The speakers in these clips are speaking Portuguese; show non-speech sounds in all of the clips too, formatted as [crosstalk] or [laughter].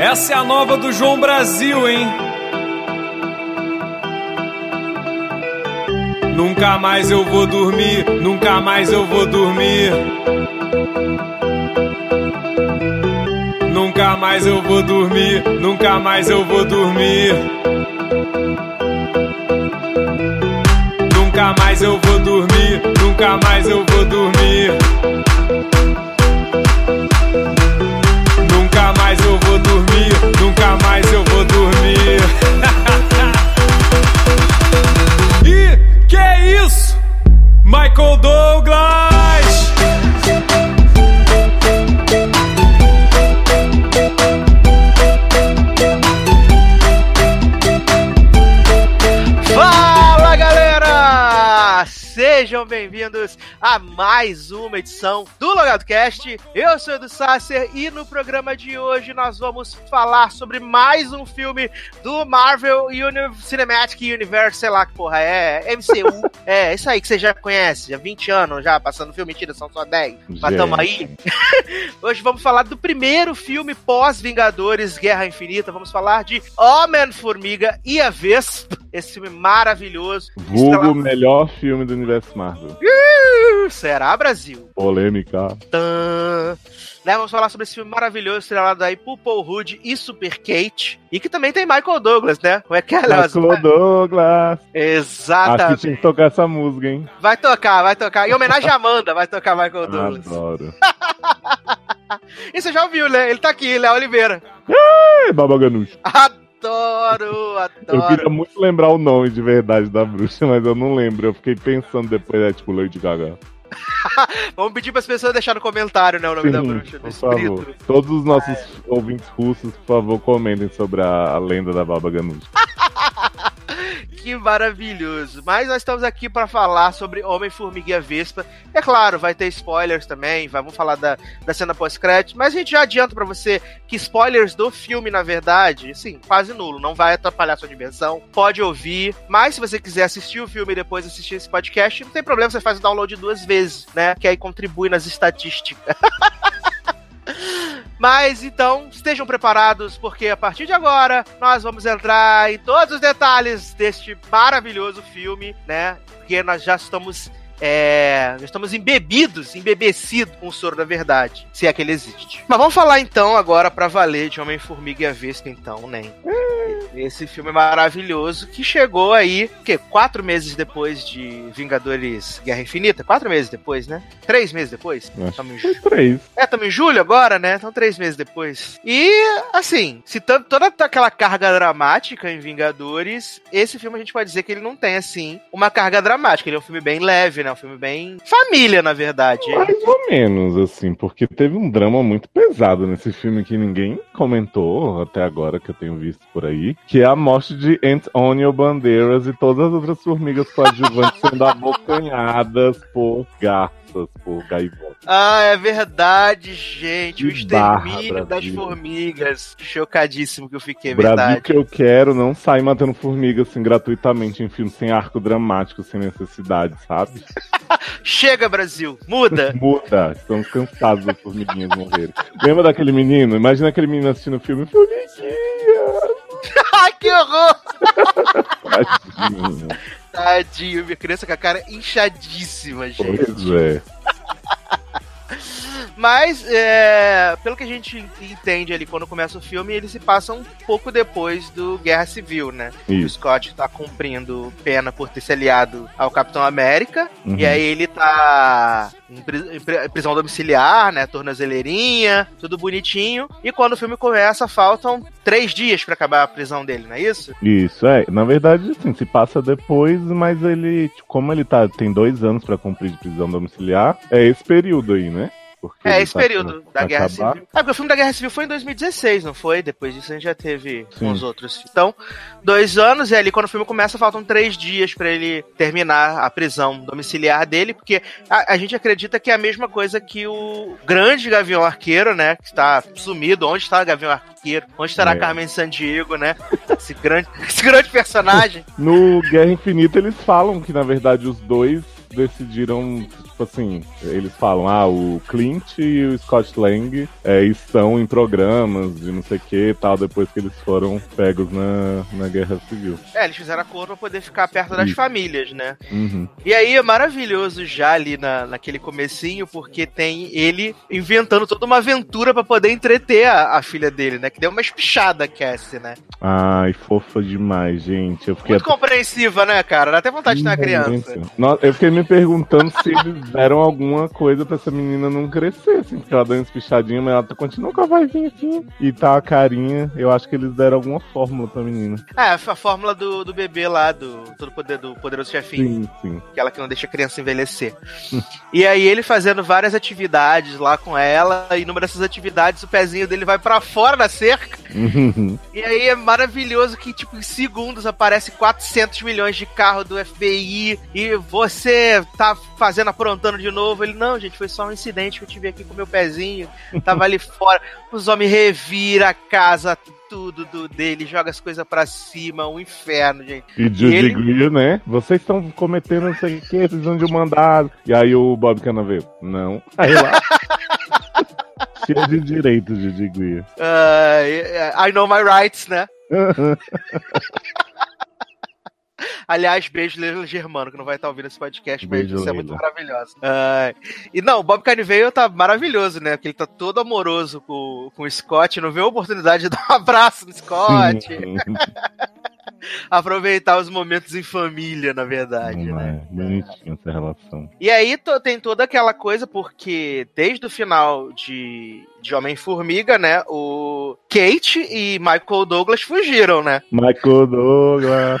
Essa é a nova do João Brasil, hein? Nunca mais eu vou dormir, nunca mais eu vou dormir. Nunca mais eu vou dormir, nunca mais eu vou dormir. Nunca mais eu vou dormir, nunca mais eu vou dormir. Dormir, nunca mais eu vou dormir. [laughs] e que é isso? Michael Douglas! Fala galera! Sejam bem-vindos a mais uma edição do Logado Cast. Eu sou o Edu Sasser e no programa de hoje nós vamos falar sobre mais um filme do Marvel Uni Cinematic Universe, sei lá que porra é, MCU. [laughs] é, isso aí que você já conhece, há 20 anos já passando filme, mentira, são só 10. Mas tamo aí. [laughs] hoje vamos falar do primeiro filme pós-Vingadores Guerra Infinita. Vamos falar de Homem-Formiga e a Vespa. Esse filme maravilhoso. Vulgo o melhor filme do universo Marvel. Uh, Será, Brasil? Polêmica. Tã. Né, vamos falar sobre esse filme maravilhoso, estrelado aí por Paul Rudd e Super Kate. E que também tem Michael Douglas, né? Como é que é, Léo? Michael Douglas. Aqui Exatamente. tinha que tocar essa música, hein? Vai tocar, vai tocar. Em homenagem à Amanda, vai tocar Michael Douglas. Adoro. [laughs] E você já ouviu, né? Ele tá aqui, Léo Oliveira. É, Baba Ganoush. [laughs] Adoro, Eu queria adoro. muito lembrar o nome de verdade da bruxa, mas eu não lembro. Eu fiquei pensando depois, é tipo Lady Gaga. [laughs] Vamos pedir pras pessoas deixar no comentário, né, o nome da bruxa. por favor. Todos os nossos ouvintes russos, por favor, comentem sobre a, a lenda da Baba Ganoush. [laughs] Que maravilhoso. Mas nós estamos aqui para falar sobre Homem-Formiga e Vespa. É claro, vai ter spoilers também, vamos falar da, da cena pós-crédito, mas a gente já adianta para você que spoilers do filme, na verdade, sim, quase nulo, não vai atrapalhar sua diversão. Pode ouvir, mas se você quiser assistir o filme e depois assistir esse podcast, não tem problema, você faz o download duas vezes, né? Que aí contribui nas estatísticas. [laughs] Mas então, estejam preparados, porque a partir de agora nós vamos entrar em todos os detalhes deste maravilhoso filme, né? Porque nós já estamos. É, estamos embebidos, embebecidos com o soro da verdade, se é que ele existe. Mas vamos falar então agora pra valer de Homem-Formiga e a Vespa, então, né? Esse filme maravilhoso que chegou aí, o quê? Quatro meses depois de Vingadores Guerra Infinita? Quatro meses depois, né? Três meses depois? Estamos em que foi três. é, estamos em julho agora, né? Então, três meses depois. E, assim, se tanto, toda aquela carga dramática em Vingadores, esse filme a gente pode dizer que ele não tem, assim, uma carga dramática. Ele é um filme bem leve, né? Um filme bem família, na verdade. Mais ou menos, assim, porque teve um drama muito pesado nesse filme que ninguém comentou até agora, que eu tenho visto por aí, que é a morte de Antonio Bandeiras e todas as outras formigas coadjuvantes [laughs] sendo abocanhadas por por gaivotas. Ah, é verdade, gente. o Que barra, extermínio das formigas. Chocadíssimo que eu fiquei, Brasil verdade. que eu quero não sai matando formigas assim gratuitamente em filme sem arco dramático, sem necessidade, sabe? [laughs] Chega, Brasil. Muda. [laughs] Muda, estamos cansados das formiguinhas morrerem. Lembra daquele menino? Imagina aquele menino assistindo o filme, formiguinha! [laughs] Ai, que horror. Tadinho. Tadinho, minha criança com a cara inchadíssima, gente. Pois é. Mas, é, pelo que a gente entende ali quando começa o filme, ele se passa um pouco depois do Guerra Civil, né? O Isso. Scott tá cumprindo pena por ter se aliado ao Capitão América. Uhum. E aí ele tá em pri- em pri- prisão domiciliar, né? Tornozeleirinha, tudo bonitinho. E quando o filme começa, faltam três dias pra acabar a prisão dele, não é isso? Isso, é. Na verdade, assim, se passa depois, mas ele, como ele tá, tem dois anos pra cumprir de prisão domiciliar, é esse período aí, né? Porque É, esse tá período da Guerra acabar. Civil. É, porque o filme da Guerra Civil foi em 2016, não foi? Depois disso a gente já teve Sim. os outros. Então, dois anos, e ali quando o filme começa, faltam três dias pra ele terminar a prisão domiciliar dele, porque a, a gente acredita que é a mesma coisa que o grande Gavião Arqueiro, né? Que está sumido. Onde está o Gavião Arqueiro? Onde estará É. Carmen Sandiego, né? [laughs] Esse grande, [laughs] esse grande personagem. No Guerra Infinita eles falam que, na verdade, os dois decidiram tipo, assim, eles falam, ah, o Clint e o Scott Lang é, estão em programas de não sei o que e tal, depois que eles foram pegos na, na Guerra Civil. É, eles fizeram acordo pra poder ficar perto das Isso. famílias, né? Uhum. E aí é maravilhoso já ali na, naquele comecinho, porque tem ele inventando toda uma aventura pra poder entreter a, a filha dele, né? Que deu uma espichada a Cassie, né? Ai, fofa demais, gente. Eu fiquei Muito compreensiva, né, cara? Dá até vontade de ter uma criança. Nossa, eu fiquei me perguntando se [laughs] eles deram alguma coisa pra essa menina não crescer, assim, porque ela deu uma espichadinha, mas ela tá- continua com a vozinha assim. E tá a carinha. Eu acho que eles deram alguma fórmula pra menina. É, a fórmula do, do bebê lá, do, todo poder, do poderoso chefinho. Sim, sim. Aquela que não deixa a criança envelhecer. [laughs] e aí ele fazendo várias atividades lá com ela, e numa dessas atividades o pezinho dele vai pra fora da cerca. [laughs] E aí é maravilhoso que, tipo, em segundos aparece 400 milhões de carro do FBI e você tá fazendo, aprontando de novo. Ele, não, gente, foi só um incidente que eu tive aqui com meu pezinho, tava ali fora. Os homens reviram a casa, tudo do dele, joga as coisas pra cima, um inferno, gente. E Judy ele- Greer, né? Vocês estão cometendo não sei o que, precisam de um mandado. E aí o Bob Cannavale, não. Aí lá. [laughs] Cheio de direitos, Judy Greer. Ah, I know my rights, né? [laughs] Aliás, beijo Leila Germano, que não vai estar ouvindo esse podcast, mas Beijo, isso é muito maravilhoso. Ah, e não, o Bob Carniveio tá maravilhoso, né? Porque ele tá todo amoroso com, com o Scott, não vê a oportunidade de dar um abraço no Scott, [laughs] aproveitar os momentos em família, na verdade, Não né? é essa relação. E aí tem toda aquela coisa, porque desde o final de, de Homem-Formiga, né? O Kate e Michael Douglas fugiram, né? Michael Douglas.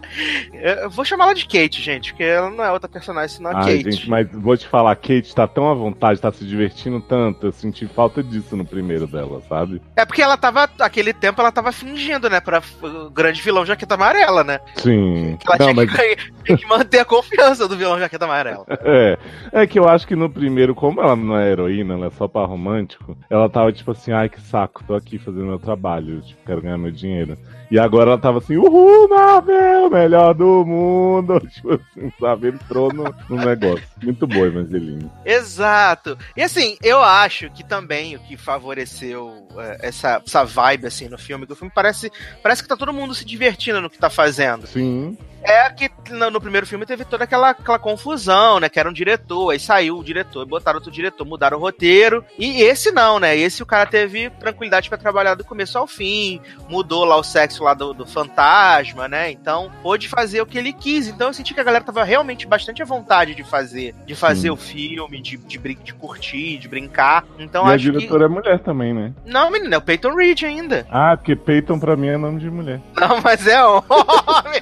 Eu vou chamar ela de Kate, gente, porque ela não é outra personagem senão a Ai, Kate. gente, mas vou te falar, a Kate tá tão à vontade, tá se divertindo tanto. Eu senti falta disso no primeiro dela, sabe? É porque ela tava, aquele tempo, ela tava fingindo, né, pra o grande vilão Jaqueta Amarela, né? Sim. Ela Não, tinha, mas que, tinha que manter a confiança do vilão Jaqueta Amarela. [laughs] É, é que eu acho que no primeiro, como ela não é heroína, ela é só par romântico, ela tava tipo assim, ai que saco, tô aqui fazendo meu trabalho, tipo, quero ganhar meu dinheiro. E agora ela tava assim, uhul, Marvel, melhor do mundo, [laughs] tipo assim, sabe, entrou no, no negócio. Muito boa, Evangeline. Exato. E assim, eu acho que também o que favoreceu é, essa, essa vibe, assim, no filme, que o filme parece, parece que tá todo mundo se divertindo no que tá fazendo. Sim, É que no, no primeiro filme teve toda aquela, aquela confusão, né? Que era um diretor, aí saiu o diretor, botaram outro diretor, mudaram o roteiro. E esse não, né? Esse o cara teve tranquilidade pra trabalhar do começo ao fim, mudou lá o sexo lá do, do fantasma, né? Então pôde fazer o que ele quis. Então eu senti que a galera tava realmente bastante à vontade de fazer, de fazer Sim. o filme, de, de, de curtir, de brincar. Então e a acho que. diretora é mulher também, né? Não, menina, é o Peyton Reed ainda. Ah, porque Peyton pra mim é nome de mulher. Não, mas é homem.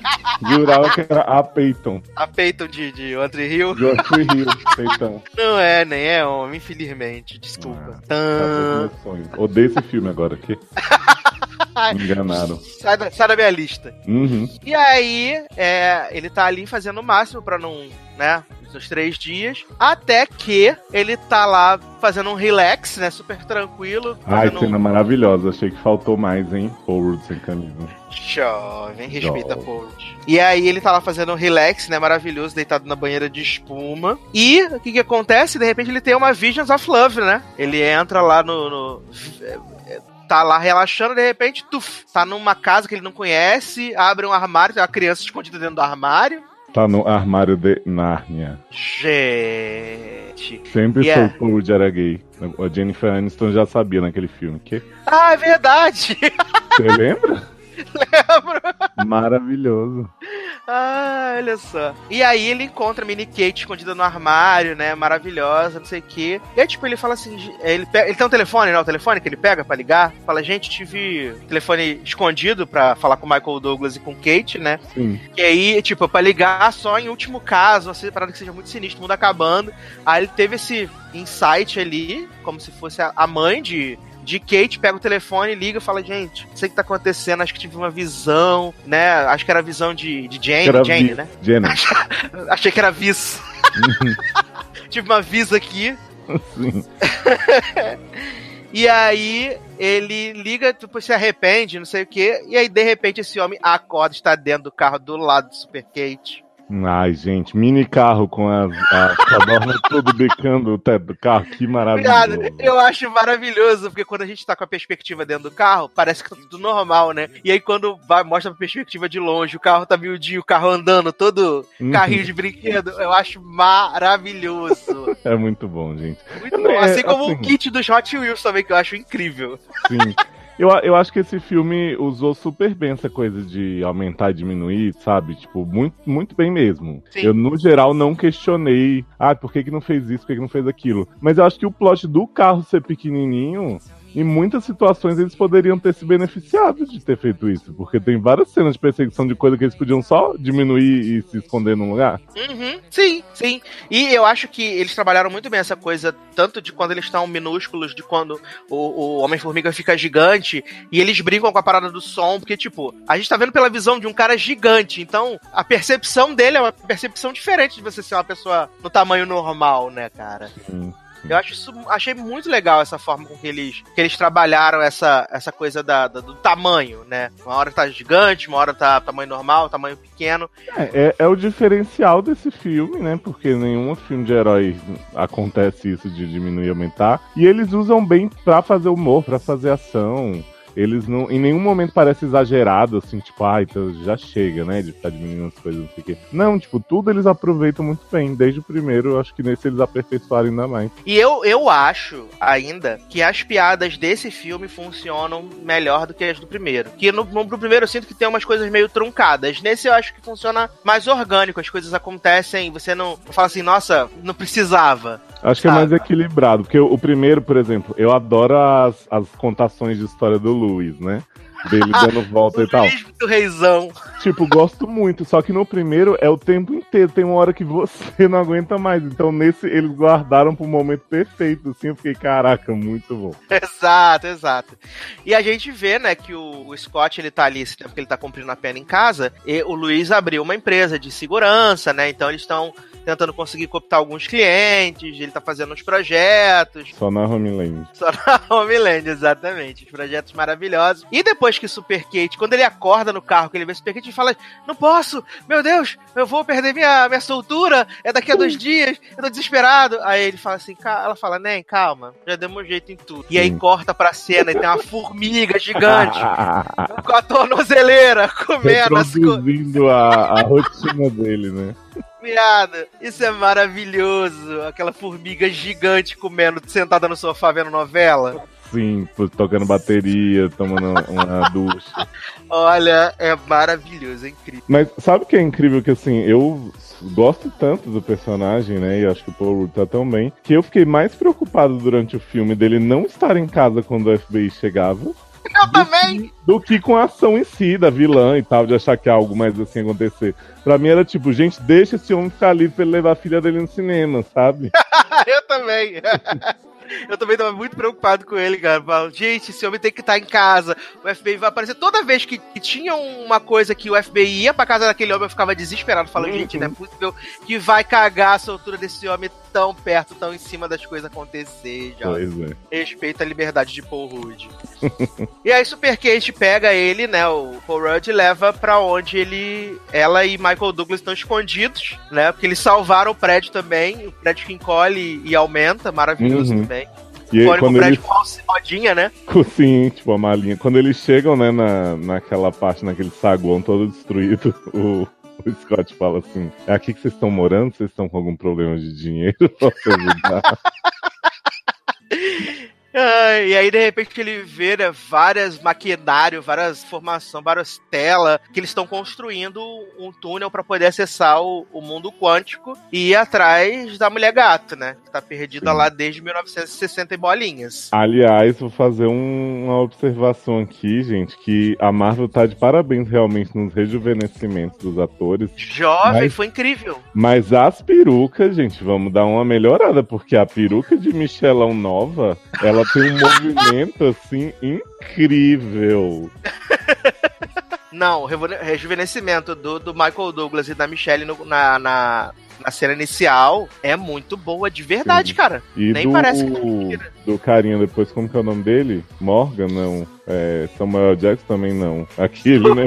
Jurava que era a Peyton. a Peyton de, de Andre Hill. De Tree Hill, Peyton. [laughs] Não é, nem é homem, infelizmente. Desculpa. Ah, Tã. Tá. Odeio esse filme agora, [laughs] me enganaram. Sai da, sai da minha lista. Uhum. E aí, é, ele tá ali fazendo o máximo pra não, né, nos três dias, até que ele tá lá fazendo um relax, né, super tranquilo, Ai, cena um maravilhosa. Achei que faltou mais, hein? Rudd sem camisa. jovem, respeita Jovem. Paul. E aí ele tá lá fazendo um relax, né, maravilhoso, deitado na banheira de espuma. E o que que acontece? De repente ele tem uma Visions of Love, né? Ele entra lá no... no- Tá lá relaxando, de repente, tuf, tá numa casa que ele não conhece, abre um armário, tem uma criança escondida dentro do armário. Tá no armário de Nárnia. Gente. Sempre Yeah. soube Paul Rudd era gay. A Jennifer Aniston já sabia naquele filme. Que? Ah, é verdade! Você lembra? [laughs] Lembro! Maravilhoso. Ah, olha só. E aí ele encontra a mini Kate escondida no armário, né? Maravilhosa, não sei o quê. E aí, tipo, ele fala assim: "Gi- ele, pe- ele tem um telefone, né? O telefone que ele pega pra ligar. Fala, gente, tive telefone escondido pra falar com o Michael Douglas e com Kate, né? Sim. E aí, tipo, pra ligar só em último caso, assim, parada que seja muito sinistro, o mundo acabando. Aí ele teve esse insight ali, como se fosse a mãe de. De Kate, pega o telefone, liga e fala, gente, não sei o que tá acontecendo, acho que tive uma visão, né? Acho que era a visão de, de Jane, Era Jane, vi- né? Jenny. [laughs] Achei que era vis. [laughs] tive uma vis aqui. Sim. [laughs] E aí ele liga, depois se arrepende, não sei o quê. E aí, de repente, esse homem acorda, está dentro do carro do lado do Super Kate. Ai, gente, mini carro com as, as codornas tudo bicando o teto do carro, que maravilhoso. Obrigado. Eu acho maravilhoso, porque quando a gente tá com a perspectiva dentro do carro, parece que tá tudo normal, né? E aí quando vai, mostra a perspectiva de longe, o carro tá miudinho, o carro andando, todo Uhum. carrinho de brinquedo, eu acho maravilhoso. É muito bom, gente. Muito bom. É, Assim como assim- o kit dos Hot Wheels também, que eu acho incrível. Sim. Eu, eu acho que esse filme usou super bem essa coisa de aumentar e diminuir, sabe? Tipo, muito, muito bem mesmo. Sim. Eu, no geral, não questionei, ah, por que, que não fez isso, por que, que não fez aquilo. Mas eu acho que o plot do carro ser pequenininho, em muitas situações eles poderiam ter se beneficiado de ter feito isso. Porque tem várias cenas de perseguição de coisa que eles podiam só diminuir e se esconder num lugar. Uhum, sim, sim. E eu acho que eles trabalharam muito bem essa coisa, tanto de quando eles estão minúsculos, de quando o, o Homem-Formiga fica gigante, e eles brincam com a parada do som, porque, tipo, a gente tá vendo pela visão de um cara gigante, então a percepção dele é uma percepção diferente de você ser uma pessoa no tamanho normal, né, cara? Sim. Eu acho isso, achei muito legal essa forma com que eles, que eles trabalharam essa, essa coisa da, da- do tamanho, né? Uma hora tá gigante, uma hora tá tamanho normal, tamanho pequeno. É, é, é o diferencial desse filme, né? Porque nenhum filme de herói acontece isso de diminuir e aumentar. E eles usam bem pra fazer humor, pra fazer ação. Eles não. Em nenhum momento parece exagerado, assim, tipo, ah, então já chega, né? De ficar diminuindo as coisas, não sei o quê. Não, tipo, tudo eles aproveitam muito bem. Desde o primeiro, eu acho que nesse eles aperfeiçoaram ainda mais. E eu, eu acho ainda que as piadas desse filme funcionam melhor do que as do primeiro. Que no, no primeiro eu sinto que tem umas coisas meio truncadas. Nesse eu acho que funciona mais orgânico, as coisas acontecem, você não fala assim, nossa, não precisava. Acho que é mais equilibrado. Porque o, o primeiro, por exemplo, eu adoro as, as contações de história do Luiz, né? Dele dando volta e tal. Luiz do Reizão. Tipo, gosto muito, só que no primeiro é o tempo inteiro, tem uma hora que você [laughs] não aguenta mais. Então nesse eles guardaram pro momento perfeito, assim, eu fiquei, caraca, muito bom. [laughs] Exato, exato. E a gente vê, né, que o, o Scott, ele tá ali, esse tempo que ele tá cumprindo a pena em casa, e o Luiz abriu uma empresa de segurança, né, então eles estão tentando conseguir cooptar alguns clientes, ele tá fazendo uns projetos, Só na Homeland. [laughs] só na Homeland, exatamente, os projetos maravilhosos. E depois que Super Kate, quando ele acorda no carro, que ele vê Super Kate, ele fala, não posso, meu Deus, eu vou perder minha, minha soltura, é daqui a dois dias, eu tô desesperado. Aí ele fala assim, ela fala, nem, calma, já demos um jeito em tudo. E aí corta pra cena e tem uma [laughs] formiga gigante [laughs] com a tornozeleira comendo as coisas. Reproduzindo a, a rotina dele, né? Piada. Isso é maravilhoso. Aquela formiga gigante comendo, sentada no sofá vendo novela. Sim, tocando bateria, tomando uma [laughs] ducha. Olha, é maravilhoso, é incrível. Mas sabe o que é incrível? Que assim, eu gosto tanto do personagem, né? E acho que o Paul Rudd tá tão bem, que eu fiquei mais preocupado durante o filme dele não estar em casa quando o FBI chegava. Eu também! do que com a ação em si, da vilã e tal, de achar que algo mais assim acontecer. Pra mim era tipo, gente, deixa esse homem ficar livre pra ele levar a filha dele no cinema, sabe? [laughs] Eu também. [laughs] Eu também tava muito preocupado com ele, cara. Falo, gente, esse homem tem que estar em casa. O FBI vai aparecer. Toda vez que, que tinha uma coisa que o FBI ia pra casa daquele homem, eu ficava desesperado. Falando, Uhum. gente, não é possível que vai cagar a soltura desse homem tão perto, tão em cima das coisas acontecer, já. Pois é. Respeita a liberdade de Paul Rudd. [laughs] e aí Super Kate pega ele, né, o Paul Rudd, leva pra onde ele, ela e Michael Douglas estão escondidos, né, porque eles salvaram o prédio também, o prédio que encolhe e aumenta, maravilhoso Uhum. também. E Encolhe com o quando prédio eles, [laughs] com alça- rodinha, né? sim, tipo, a malinha. Quando eles chegam, né, na, naquela parte, naquele saguão todo destruído, [laughs] o, o Scott fala assim: é aqui que vocês estão morando? Vocês estão com algum problema de dinheiro? [laughs] Posso ajudar? Ah, e aí, de repente, ele vê né, várias maquinário, várias formações, várias telas, que eles estão construindo um túnel para poder acessar o, o mundo quântico e ir atrás da mulher gato, né? Que tá perdida Sim. lá desde 1960 e bolinhas. Aliás, vou fazer um- uma observação aqui, gente, que a Marvel tá de parabéns realmente nos rejuvenescimentos dos atores. Jovem, Mas- foi incrível. Mas as perucas, gente, vamos dar uma melhorada, porque a peruca de Michelão nova, ela tem um movimento assim incrível. Não, rejuvenescimento do, do Michael Douglas e da Michelle no- na, na, na cena inicial é muito boa, de verdade, Sim. cara. E Nem do, parece que é do carinha depois, como que é o nome dele? Morgan, não. É, Samuel Jackson também não. Aquele, né?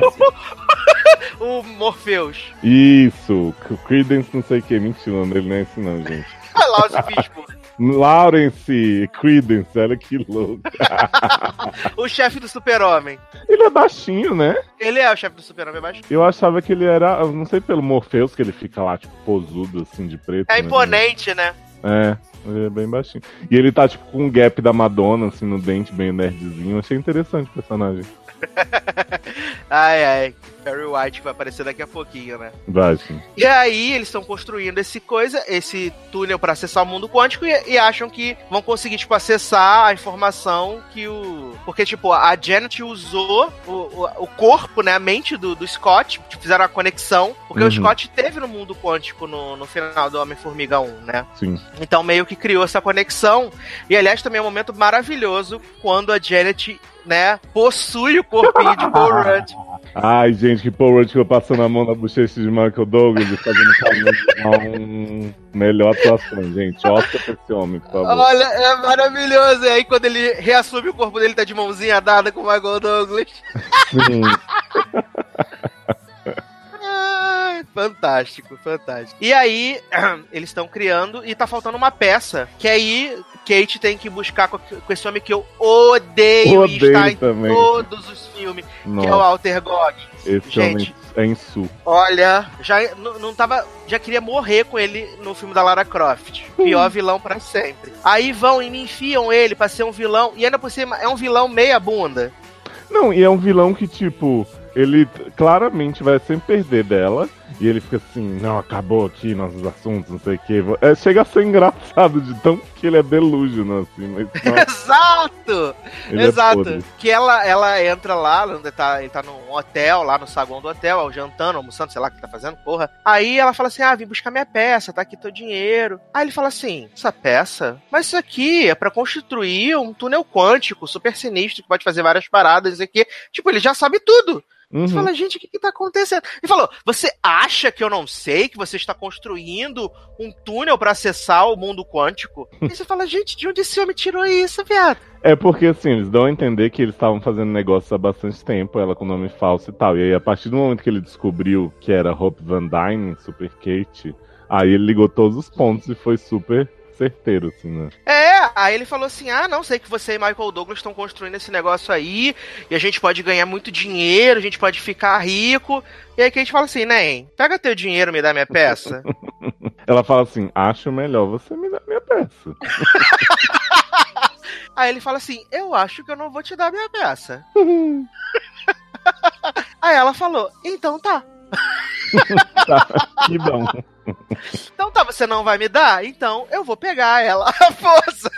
[laughs] o Morpheus. Isso, Credence não sei o que, mentira, o nome dele não é esse não, gente. [laughs] Lá os Bispo. Lawrence Credence, olha que louco. [laughs] o chefe do super-homem. Ele é baixinho, né? Ele é o chefe do super-homem é baixinho. Eu achava que ele era, não sei pelo Morpheus, que ele fica lá, tipo, posudo, assim, de preto. É né? imponente, né? É, ele é bem baixinho. E ele tá, tipo, com um gap da Madonna, assim, no dente, bem nerdzinho. Achei interessante o personagem. [laughs] ai, ai. Barry White que vai aparecer daqui a pouquinho, né? Vai, sim. E aí eles estão construindo esse coisa, esse túnel para acessar o mundo quântico e, e, acham que vão conseguir, tipo, acessar a informação que o. Porque, tipo, a Janet usou o, o, o corpo, né? A mente do, do Scott, tipo, fizeram a conexão. Porque uhum. o Scott teve no mundo quântico no, no final do Homem-Formiga 1, né? Sim. Então meio que criou essa conexão. E aliás, também é um momento maravilhoso quando a Janet né, possui o corpinho de Paul Rudd. Ai, gente, que Paul Rudd ficou passando a mão na bochecha de Michael Douglas e fazendo caminho um melhor atuação, gente. Oscar pra esse homem, por favor. Olha, é maravilhoso. E aí, quando ele reassume o corpo dele, tá de mãozinha dada com o Michael Douglas. Sim. [laughs] fantástico, fantástico. E aí, [clears throat] eles estão criando e tá faltando uma peça. Que aí Kate tem que buscar com esse homem que eu odeio, odeio e está em também. todos os filmes, Nossa. que é o Walter Goggins. Esse Gente, homem é su. Olha, já não tava. Já queria morrer com ele no filme da Lara Croft. Pior vilão para sempre. Aí vão e me enfiam ele pra ser um vilão. E ainda por cima é um vilão meia bunda. Não, e é um vilão que, tipo, ele claramente vai sempre perder dela. E ele fica assim, não, acabou aqui nossos assuntos, não sei o que. É, chega a ser engraçado de tão que ele é delusional, assim. Mas, [laughs] Exato! É Exato. É que ela, ela entra lá, ele tá, ele tá num hotel, lá no saguão do hotel, jantando, almoçando, sei lá o que tá fazendo, porra. Aí ela fala assim: ah, vim buscar minha peça, tá aqui teu dinheiro. Aí ele fala assim: essa peça? Mas isso aqui é para construir um túnel quântico super sinistro que pode fazer várias paradas e aqui. Tipo, ele já sabe tudo. Uhum. Você fala, gente, o que, que tá acontecendo? Ele falou: você acha que eu não sei que você está construindo um túnel para acessar o mundo quântico? [laughs] e você fala, gente, de onde esse homem tirou isso, viado? É porque assim, eles dão a entender que eles estavam fazendo negócio há bastante tempo, ela com nome falso e tal. E aí, a partir do momento que ele descobriu que era Hope Van Dyne, Super Kate, aí ele ligou todos os pontos e foi super certeiro, assim, né? É, aí ele falou assim: ah, não, sei que você e Michael Douglas estão construindo esse negócio aí, e a gente pode ganhar muito dinheiro, a gente pode ficar rico. E aí que a gente fala assim, né, pega teu dinheiro, me dá minha peça. [laughs] Ela fala assim: acho melhor você me dar minha peça. [laughs] aí ele fala assim: eu acho que eu não vou te dar minha peça. [laughs] aí ela falou: então tá. tá que bom. Então tá, você não vai me dar? Então eu vou pegar ela [laughs] à força.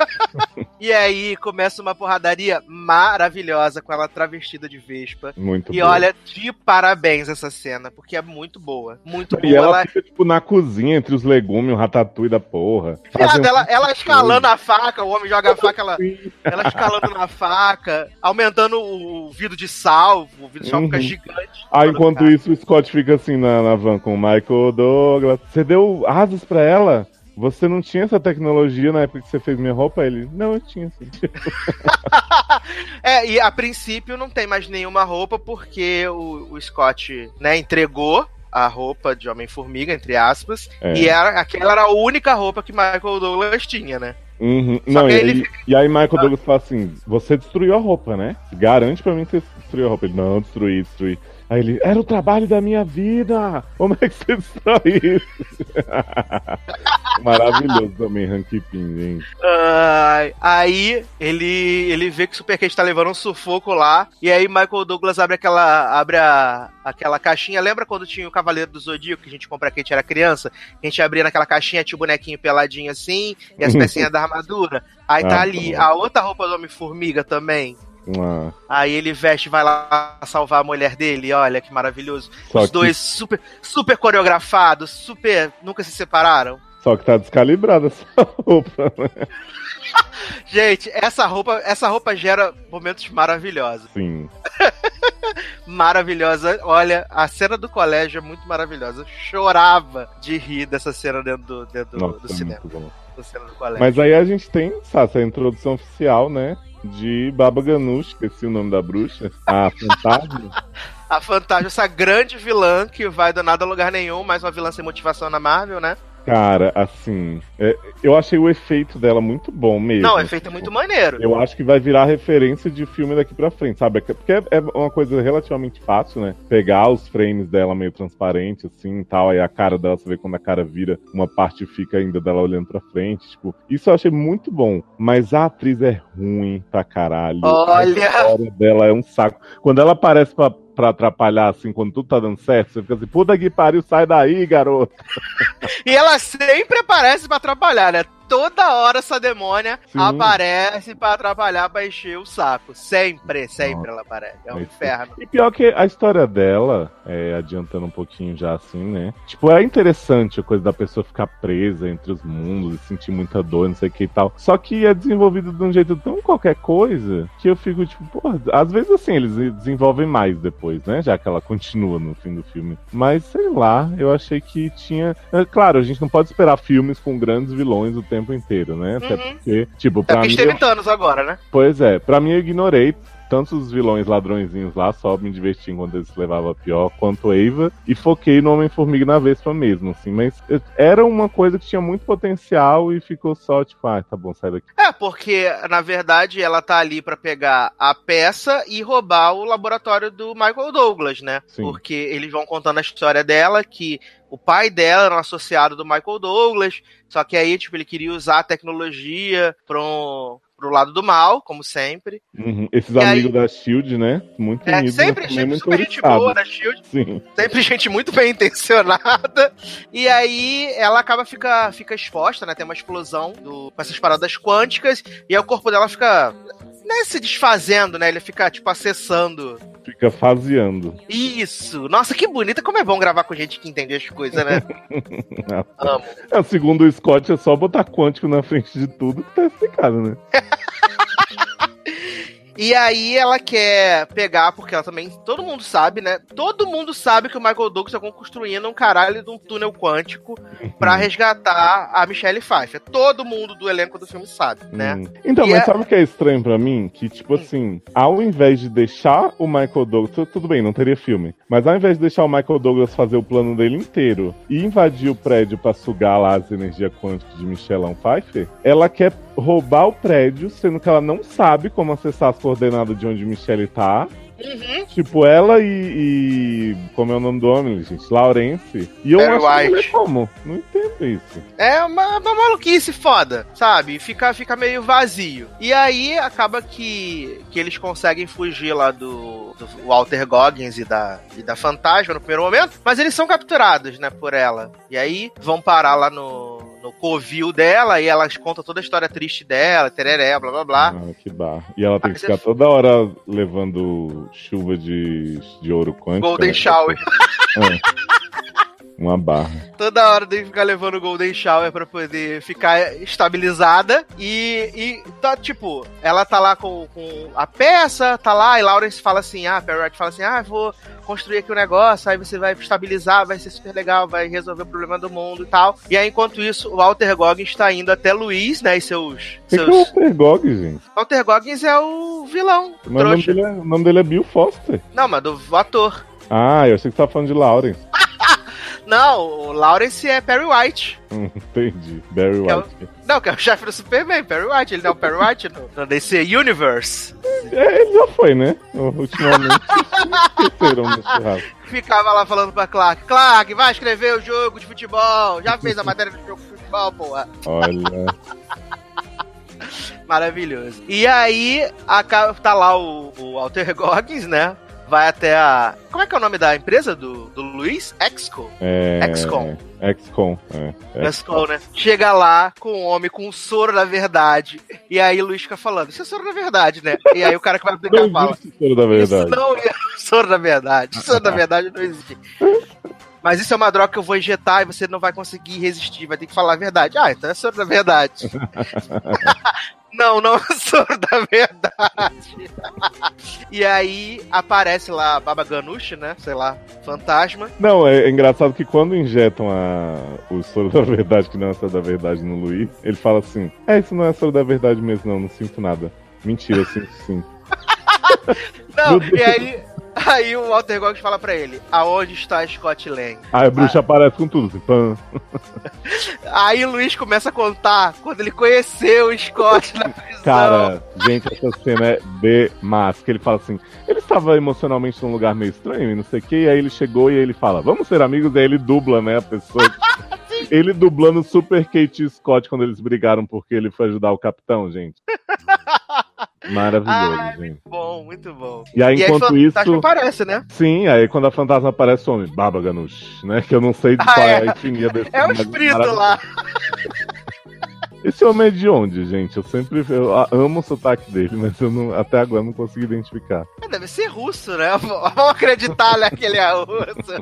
E aí começa uma porradaria maravilhosa com ela travestida de Vespa. Muito E boa. olha, de parabéns essa cena, porque é muito boa. Muito e boa. E ela, ela, fica, tipo, na cozinha, entre os legumes, o ratatouille da porra. Viado, ela, ela escalando a faca, o homem joga a faca, ela, ela escalando na faca, aumentando o vidro de sal, o vidro de sal uhum. fica gigante. Ah, enquanto isso, o Scott fica assim na, na van com o Michael Douglas. Você deu asas para ela? Você não tinha essa tecnologia na época que você fez minha roupa? Ele, não, eu tinha sim. [laughs] é, e a princípio não tem mais nenhuma roupa porque o, o Scott, né, entregou a roupa de Homem-Formiga, entre aspas, é. e era, aquela era a única roupa que Michael Douglas tinha, né? Uhum. Não, e, ele... e, aí Michael Douglas fala assim, você destruiu a roupa, né? Garante pra mim que você destruiu a roupa. Ele, não, destruí, destruí. Aí ele, era o trabalho da minha vida! Como é que você destrói isso? [laughs] Maravilhoso também, Hanky Pin, gente. Uh, aí ele, ele vê que o Super Cat tá levando um sufoco lá. E aí Michael Douglas abre aquela. abre a, aquela caixinha. Lembra quando tinha o Cavaleiro do Zodíaco que a gente compra que a gente era criança? A gente abria naquela caixinha, tinha o bonequinho peladinho assim, e as [laughs] pecinhas da armadura. Aí tá ah, ali tá a outra roupa do Homem-Formiga também. Ah. Aí ele veste, vai lá salvar a mulher dele, olha que maravilhoso. Só Os que... dois super, super coreografados, super. Nunca se separaram. Só que tá descalibrada essa [laughs] roupa, né? [laughs] Gente, essa roupa, essa roupa gera momentos maravilhosos. Sim. [laughs] maravilhosa. Olha, a cena do colégio é muito maravilhosa. Eu chorava de rir dessa cena dentro do, dentro Nossa, do cinema. Mas aí a gente tem, sabe, essa introdução oficial, né? de Baba Ganoush, esqueci o nome da bruxa. A [laughs] fantasma. A Fantasma, essa grande vilã que vai do nada a lugar nenhum, mais uma vilã sem motivação na Marvel, né? Cara, assim, é, eu achei o efeito dela muito bom mesmo. Não, o efeito é muito maneiro. Eu acho que vai virar referência de filme daqui pra frente, sabe? Porque é, é uma coisa relativamente fácil, né? Pegar os frames dela meio transparente, assim e tal, aí a cara dela, você vê quando a cara vira, uma parte fica ainda dela olhando pra frente. Tipo, isso eu achei muito bom. Mas a atriz é ruim pra caralho. Olha! A história dela é um saco. Quando ela aparece pra pra atrapalhar, assim, quando tudo tá dando certo, você fica assim, puta que pariu, sai daí, garoto. [laughs] e ela sempre aparece pra atrapalhar, né? Toda hora essa demônia Sim. aparece para atrapalhar, pra encher o saco. Sempre, sempre Nossa. ela aparece. É um inferno. E pior que a história dela, é, adiantando um pouquinho já assim, né? Tipo, é interessante a coisa da pessoa ficar presa entre os mundos e sentir muita dor, não sei o que e tal. Só que é desenvolvido de um jeito tão qualquer coisa que eu fico tipo, porra, às vezes assim, eles desenvolvem mais depois, né? Já que ela continua no fim do filme. Mas sei lá, eu achei que tinha. É, claro, a gente não pode esperar filmes com grandes vilões o tempo tempo inteiro, né? Até uhum. porque, tipo, pra é mim. teve Thanos agora, né? Pois é, pra mim eu ignorei tanto os vilões ladrõezinhos lá, só me diverti enquanto eles levavam a pior, quanto Eva, e foquei no Homem-Formiga na Vespa mesmo, assim, mas era uma coisa que tinha muito potencial e ficou só, tipo, ah, tá bom, sai daqui. É, porque, na verdade, ela tá ali para pegar a peça e roubar o laboratório do Michael Douglas, né? Sim. Porque eles vão contando a história dela, que o pai dela era um associado do Michael Douglas, só que aí, tipo, ele queria usar a tecnologia para um, pro lado do mal, como sempre. Uhum. Esses e amigos aí... da Shield, né? Muito é, unidos. Sempre gente, muito super gente boa da Shield. Sim. Sempre gente muito bem intencionada. E aí ela acaba fica, fica exposta, né? Tem uma explosão do, com essas paradas quânticas e aí o corpo dela fica né, se desfazendo, né? Ele fica, tipo, acessando. Fica faseando. Isso! Nossa, que bonita. Como é bom gravar com gente que entende as coisas, né? [laughs] Amo. É, segundo o Scott, é só botar quântico na frente de tudo que tá explicado, né? [laughs] E aí ela quer pegar, porque ela também. Todo mundo sabe, né? Todo mundo sabe que o Michael Douglas está construindo um caralho de um túnel quântico para uhum. resgatar a Michelle Pfeiffer. Todo mundo do elenco do filme sabe, né? Hum. Então, e mas é... sabe o que é estranho para mim? Que, tipo hum. assim, ao invés de deixar o Michael Douglas. Tudo bem, não teria filme. Mas ao invés de deixar o Michael Douglas fazer o plano dele inteiro e invadir o prédio para sugar lá as energias quânticas de Michelão Pfeiffer, ela quer roubar o prédio, sendo que ela não sabe como acessar as coordenadas de onde Michelle tá. Uhum. Tipo, ela e, e, Como é o nome do homem, gente? Laurence. E eu Barry acho White. que como? Não entendo isso. É uma, uma maluquice foda, sabe? Fica, fica meio vazio. E aí acaba que, que eles conseguem fugir lá do, do Walter Goggins e da, e da Fantasma no primeiro momento, mas eles são capturados, né, por ela. E aí vão parar lá no no covil dela e elas contam toda a história triste dela, tereré, blá blá blá. Ah, que barra. E ela tem que ficar toda hora levando chuva de, de ouro quântico. Golden né? Shower. É. [laughs] Uma barra. Toda hora tem que ficar levando o Golden Shower pra poder ficar estabilizada. E, e tá, tipo, ela tá lá com, com a peça, tá lá, e Lawrence fala assim: ah, Perry fala assim: ah, vou construir aqui o um negócio, aí você vai estabilizar, vai ser super legal, vai resolver o problema do mundo e tal. E aí, enquanto isso, o Walter Goggins está indo até Luiz, né, e seus... Que seus... que é o Walter Goggins, gente? Walter Goggins é o vilão, o o nome, dele é, o nome dele é Bill Foster. Não, mas do ator. Ah, eu achei que você tava falando de Lawrence. Não, o Lawrence é Perry White. [laughs] Entendi. Barry White. É o... Não, que é o chefe do Superman, Perry White. Ele não é o Perry White no, DC Universe. É, ele já foi, né? Ultimamente. [laughs] Ficava lá falando pra Clark: Clark, vai escrever o jogo de futebol. Já fez a matéria do jogo de futebol, porra. Olha. [laughs] Maravilhoso. E aí, acaba, tá lá o, o Walter Goggins, né? Vai até a. Como é que é o nome da empresa do, do Luiz? Exco? É. Excom. Excom, é. Excom, né? Chega lá com um homem com um soro da verdade. E aí o Luiz fica falando: Isso é soro da verdade, né? E aí o cara que vai aplicar não fala: soro da verdade. Isso não é [laughs] soro da verdade. Soro da verdade não existe. Mas isso é uma droga que eu vou injetar e você não vai conseguir resistir, vai ter que falar a verdade. Ah, então é soro da verdade. [laughs] Não, não sou da verdade. e aí aparece lá a Baba Ganush, né? Sei lá, fantasma. Não, é, é, engraçado que quando injetam a, o soro da verdade, que não é soro da verdade no Luiz, ele fala assim: É, isso não é soro da verdade mesmo, não, não sinto nada. Mentira, eu sinto sim. [laughs] não, e aí [laughs] Aí o Walter Goggins fala pra ele: Aonde está Scott Lang? Aí a bruxa aparece com tudo, assim, pã. [laughs] Aí o Luiz começa a contar quando ele conheceu o Scott na [laughs] prisão. Cara, gente, essa cena é demais. Que ele fala assim: ele estava emocionalmente num lugar meio estranho e não sei o que, e aí ele chegou e aí ele fala: Vamos ser amigos, e aí ele dubla, né, a pessoa. ele dublando Super Kate Scott quando eles brigaram porque ele foi ajudar o capitão, gente. Maravilhoso, Ai, gente. muito bom, muito bom. E aí, E aí, enquanto fantasma isso. aparece, né? Sim, aí quando a fantasma aparece, some Baba Ganoush, né? Que eu não sei de Ah, qual é, é. a etnia desse É o espírito lá. [laughs] Esse homem é de onde, gente? Eu sempre eu amo o sotaque dele, mas eu não, até agora não consigo identificar. Deve ser russo, né? [laughs] Vamos acreditar né, que ele é russo.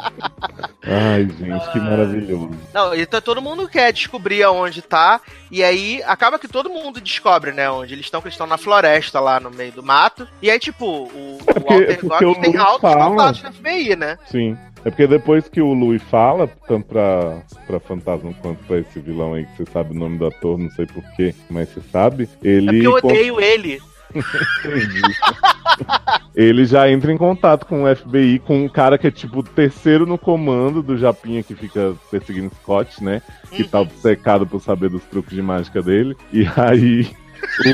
[laughs] Ai, gente, que maravilhoso. Não, então todo mundo quer descobrir aonde tá. E aí acaba que todo mundo descobre, né? Onde eles estão, que eles estão na floresta lá no meio do mato. E aí, tipo, o, É porque- Walter Goggins o tem Luiz altos fala- contatos na FBI, né? Sim. É porque depois que o Louis fala, tanto pra, pra Fantasma quanto pra esse vilão aí, que você sabe o nome do ator, não sei porquê, mas você sabe, É ele. porque eu con- odeio ele. Entendi. [laughs] ele já entra em contato com o FBI, com um cara que é tipo o terceiro no comando do Japinha que fica perseguindo Scott, né? Que tá obcecado por saber dos truques de mágica dele. E aí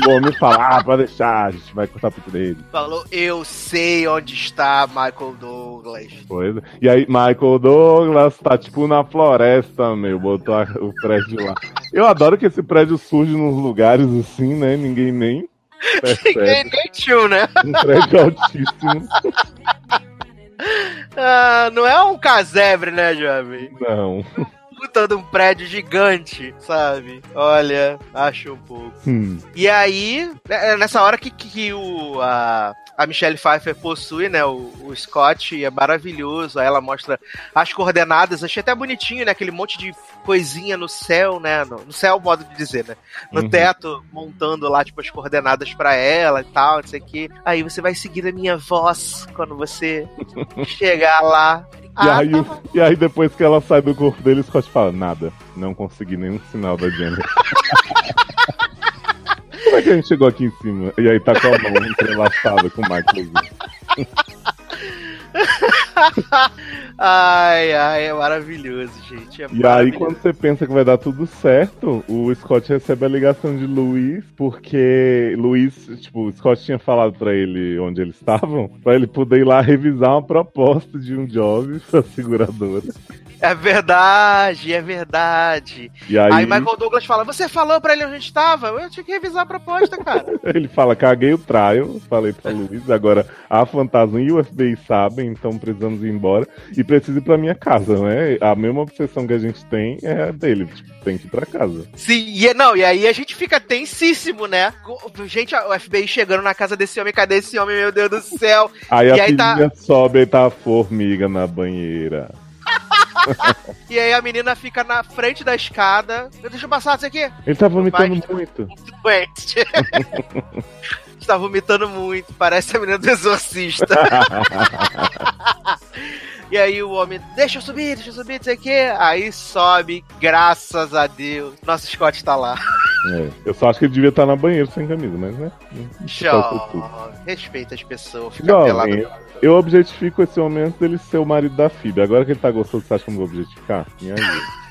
o homem fala: Ah, pode deixar, a gente vai cortar tudo dele. Falou, eu sei onde está Michael Douglas. Coisa. E aí, Michael Douglas tá tipo na floresta, meu, botou a- o prédio lá. Eu adoro que esse prédio surge nos lugares assim, né? Ninguém nem [laughs] Ninguém percebe. nem tio, né? Um prédio altíssimo. Ah, não é um casebre, né, jovem? Não. Puta de um prédio gigante, sabe? Olha, acho um pouco. Hum. E aí, né, é nessa hora que, que o, a, a Michelle Pfeiffer possui, né, o, o Scott, é maravilhoso. Aí ela mostra as coordenadas. Achei até bonitinho, né? Aquele monte de coisinha no céu, né? No, no céu, modo de dizer, né? No Uhum. teto, montando lá, tipo, as coordenadas pra ela e tal, não sei o quê. Aí você vai seguir a minha voz quando você [laughs] chegar lá. E, Ah, aí, tá e aí, depois que ela sai do corpo dele, o Scott fala: Nada, não consegui nenhum sinal da Jenny. [laughs] Como é que a gente chegou aqui em cima? E aí tá com a mão entrelaçada com o Michael. [laughs] [laughs] Ai, ai, é maravilhoso, gente. É E aí, maravilhoso. quando você pensa que vai dar tudo certo, o Scott recebe a ligação de Luiz, porque Luiz, tipo, o Scott tinha falado pra ele onde eles estavam, pra ele poder ir lá revisar uma proposta de um job pra seguradora. É verdade, é verdade. E aí, Aí Michael Douglas fala: Você falou pra ele onde a gente tava? Eu tinha que revisar a proposta, cara. [laughs] ele fala: caguei o trial, falei pra Luiz, agora a fantasma e o FBI sabem, então precisamos ir embora. E preciso ir pra minha casa, né? A mesma obsessão que a gente tem é a dele, tipo, tem que ir pra casa. Sim, e, não, e aí a gente fica tensíssimo, né? Gente, o FBI chegando na casa desse homem, cadê esse homem, meu Deus do céu? Aí E a aí tá- sobe e tá a formiga na banheira. [laughs] E aí a menina fica na frente da escada. Deixa eu passar isso aqui. Ele tá vomitando muito. Doente. Está [laughs] vomitando muito, parece a menina do exorcista. [laughs] E aí o homem, deixa eu subir, deixa eu subir, não sei o quê. Aí sobe, graças a Deus. Nosso Scott tá lá. É. Eu só acho que ele devia estar na banheira sem camisa, mas né? Show. Respeita as pessoas, fica Jovem, pelado. Eu objetifico esse homem antes dele ser o marido da Phoebe. Agora que ele tá gostoso, você acha que eu não vou objetificar? Me ajuda.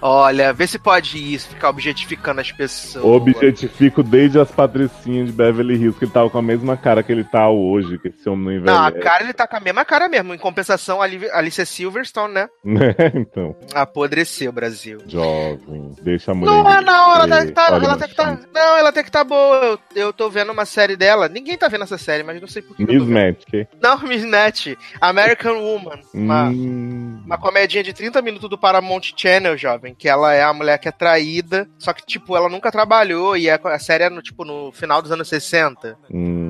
Olha, vê se pode isso, ficar objetificando as pessoas. Objetifico desde as patricinhas de Beverly Hills, que ele tava com a mesma cara que ele tá hoje, que esse homem não Não, a envelhece. cara ele tá com a mesma cara mesmo. Em compensação, a Alicia Silverstone, né? Né? [laughs] então, Apodreceu, Brasil. jovem, deixa a mulher. Não, é não, ela tem que tá, Olha, ela tem que tá. Não, ela tem que tá boa. Eu, eu tô vendo uma série dela. Ninguém tá vendo essa série, mas não sei por que. Miss que? Não, [laughs] Miss Net. American Woman. Uma, Hum, uma comedinha de 30 minutos do Paramount Channel, jovem. Que ela é a mulher que é traída. Só que, tipo, ela nunca trabalhou. E a, a série é no, tipo, no final dos anos 60. hum.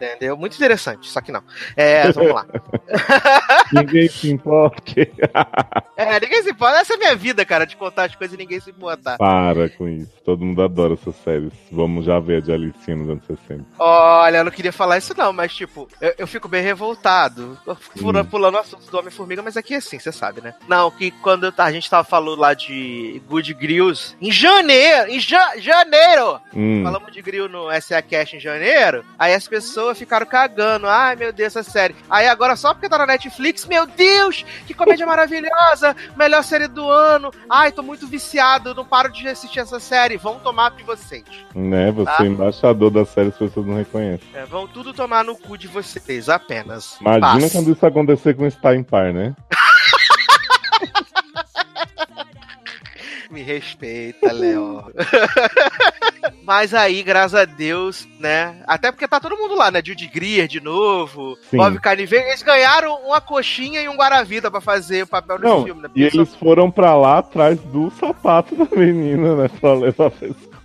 Entendeu? Muito interessante, só que não. É, vamos lá. [laughs] Ninguém se importa. [laughs] É, ninguém se importa. Essa é a minha vida, cara, de contar as coisas e ninguém se importar. Para com isso. Todo mundo adora essas séries. Vamos já ver a de Alicinha nos anos 60. Olha, eu não queria falar isso não, mas tipo, eu, eu fico bem revoltado. Eu fico fura- Hum. pulando o assunto do Homem-Formiga, mas aqui é assim, você sabe, né? Não, que quando a gente tava falando lá de Good Grills, em janeiro, em ja- janeiro, Hum. falamos de grill no SA Cash em janeiro, aí as pessoas pessoas ficaram cagando. Ai, meu Deus, essa série. Aí agora, só porque tá na Netflix, meu Deus, que comédia [laughs] maravilhosa! Melhor série do ano. Ai, tô muito viciado, não paro de assistir essa série. Vão tomar de vocês. Né, você Tá. é embaixador da série, as pessoas não reconhecem. É, vão tudo tomar no cu de vocês, apenas. Imagina Paz. quando isso acontecer com Star Empire, né? [laughs] Me respeita, Léo. [laughs] Mas aí, graças a Deus, né? Até porque tá todo mundo lá, né? Judy Greer de novo, Sim. Bob Carnivet. Eles ganharam uma coxinha e um Guaravita pra fazer o papel Não, filme, né? e eles foram pra lá atrás do sapato da menina, né? Pra levar pra escola.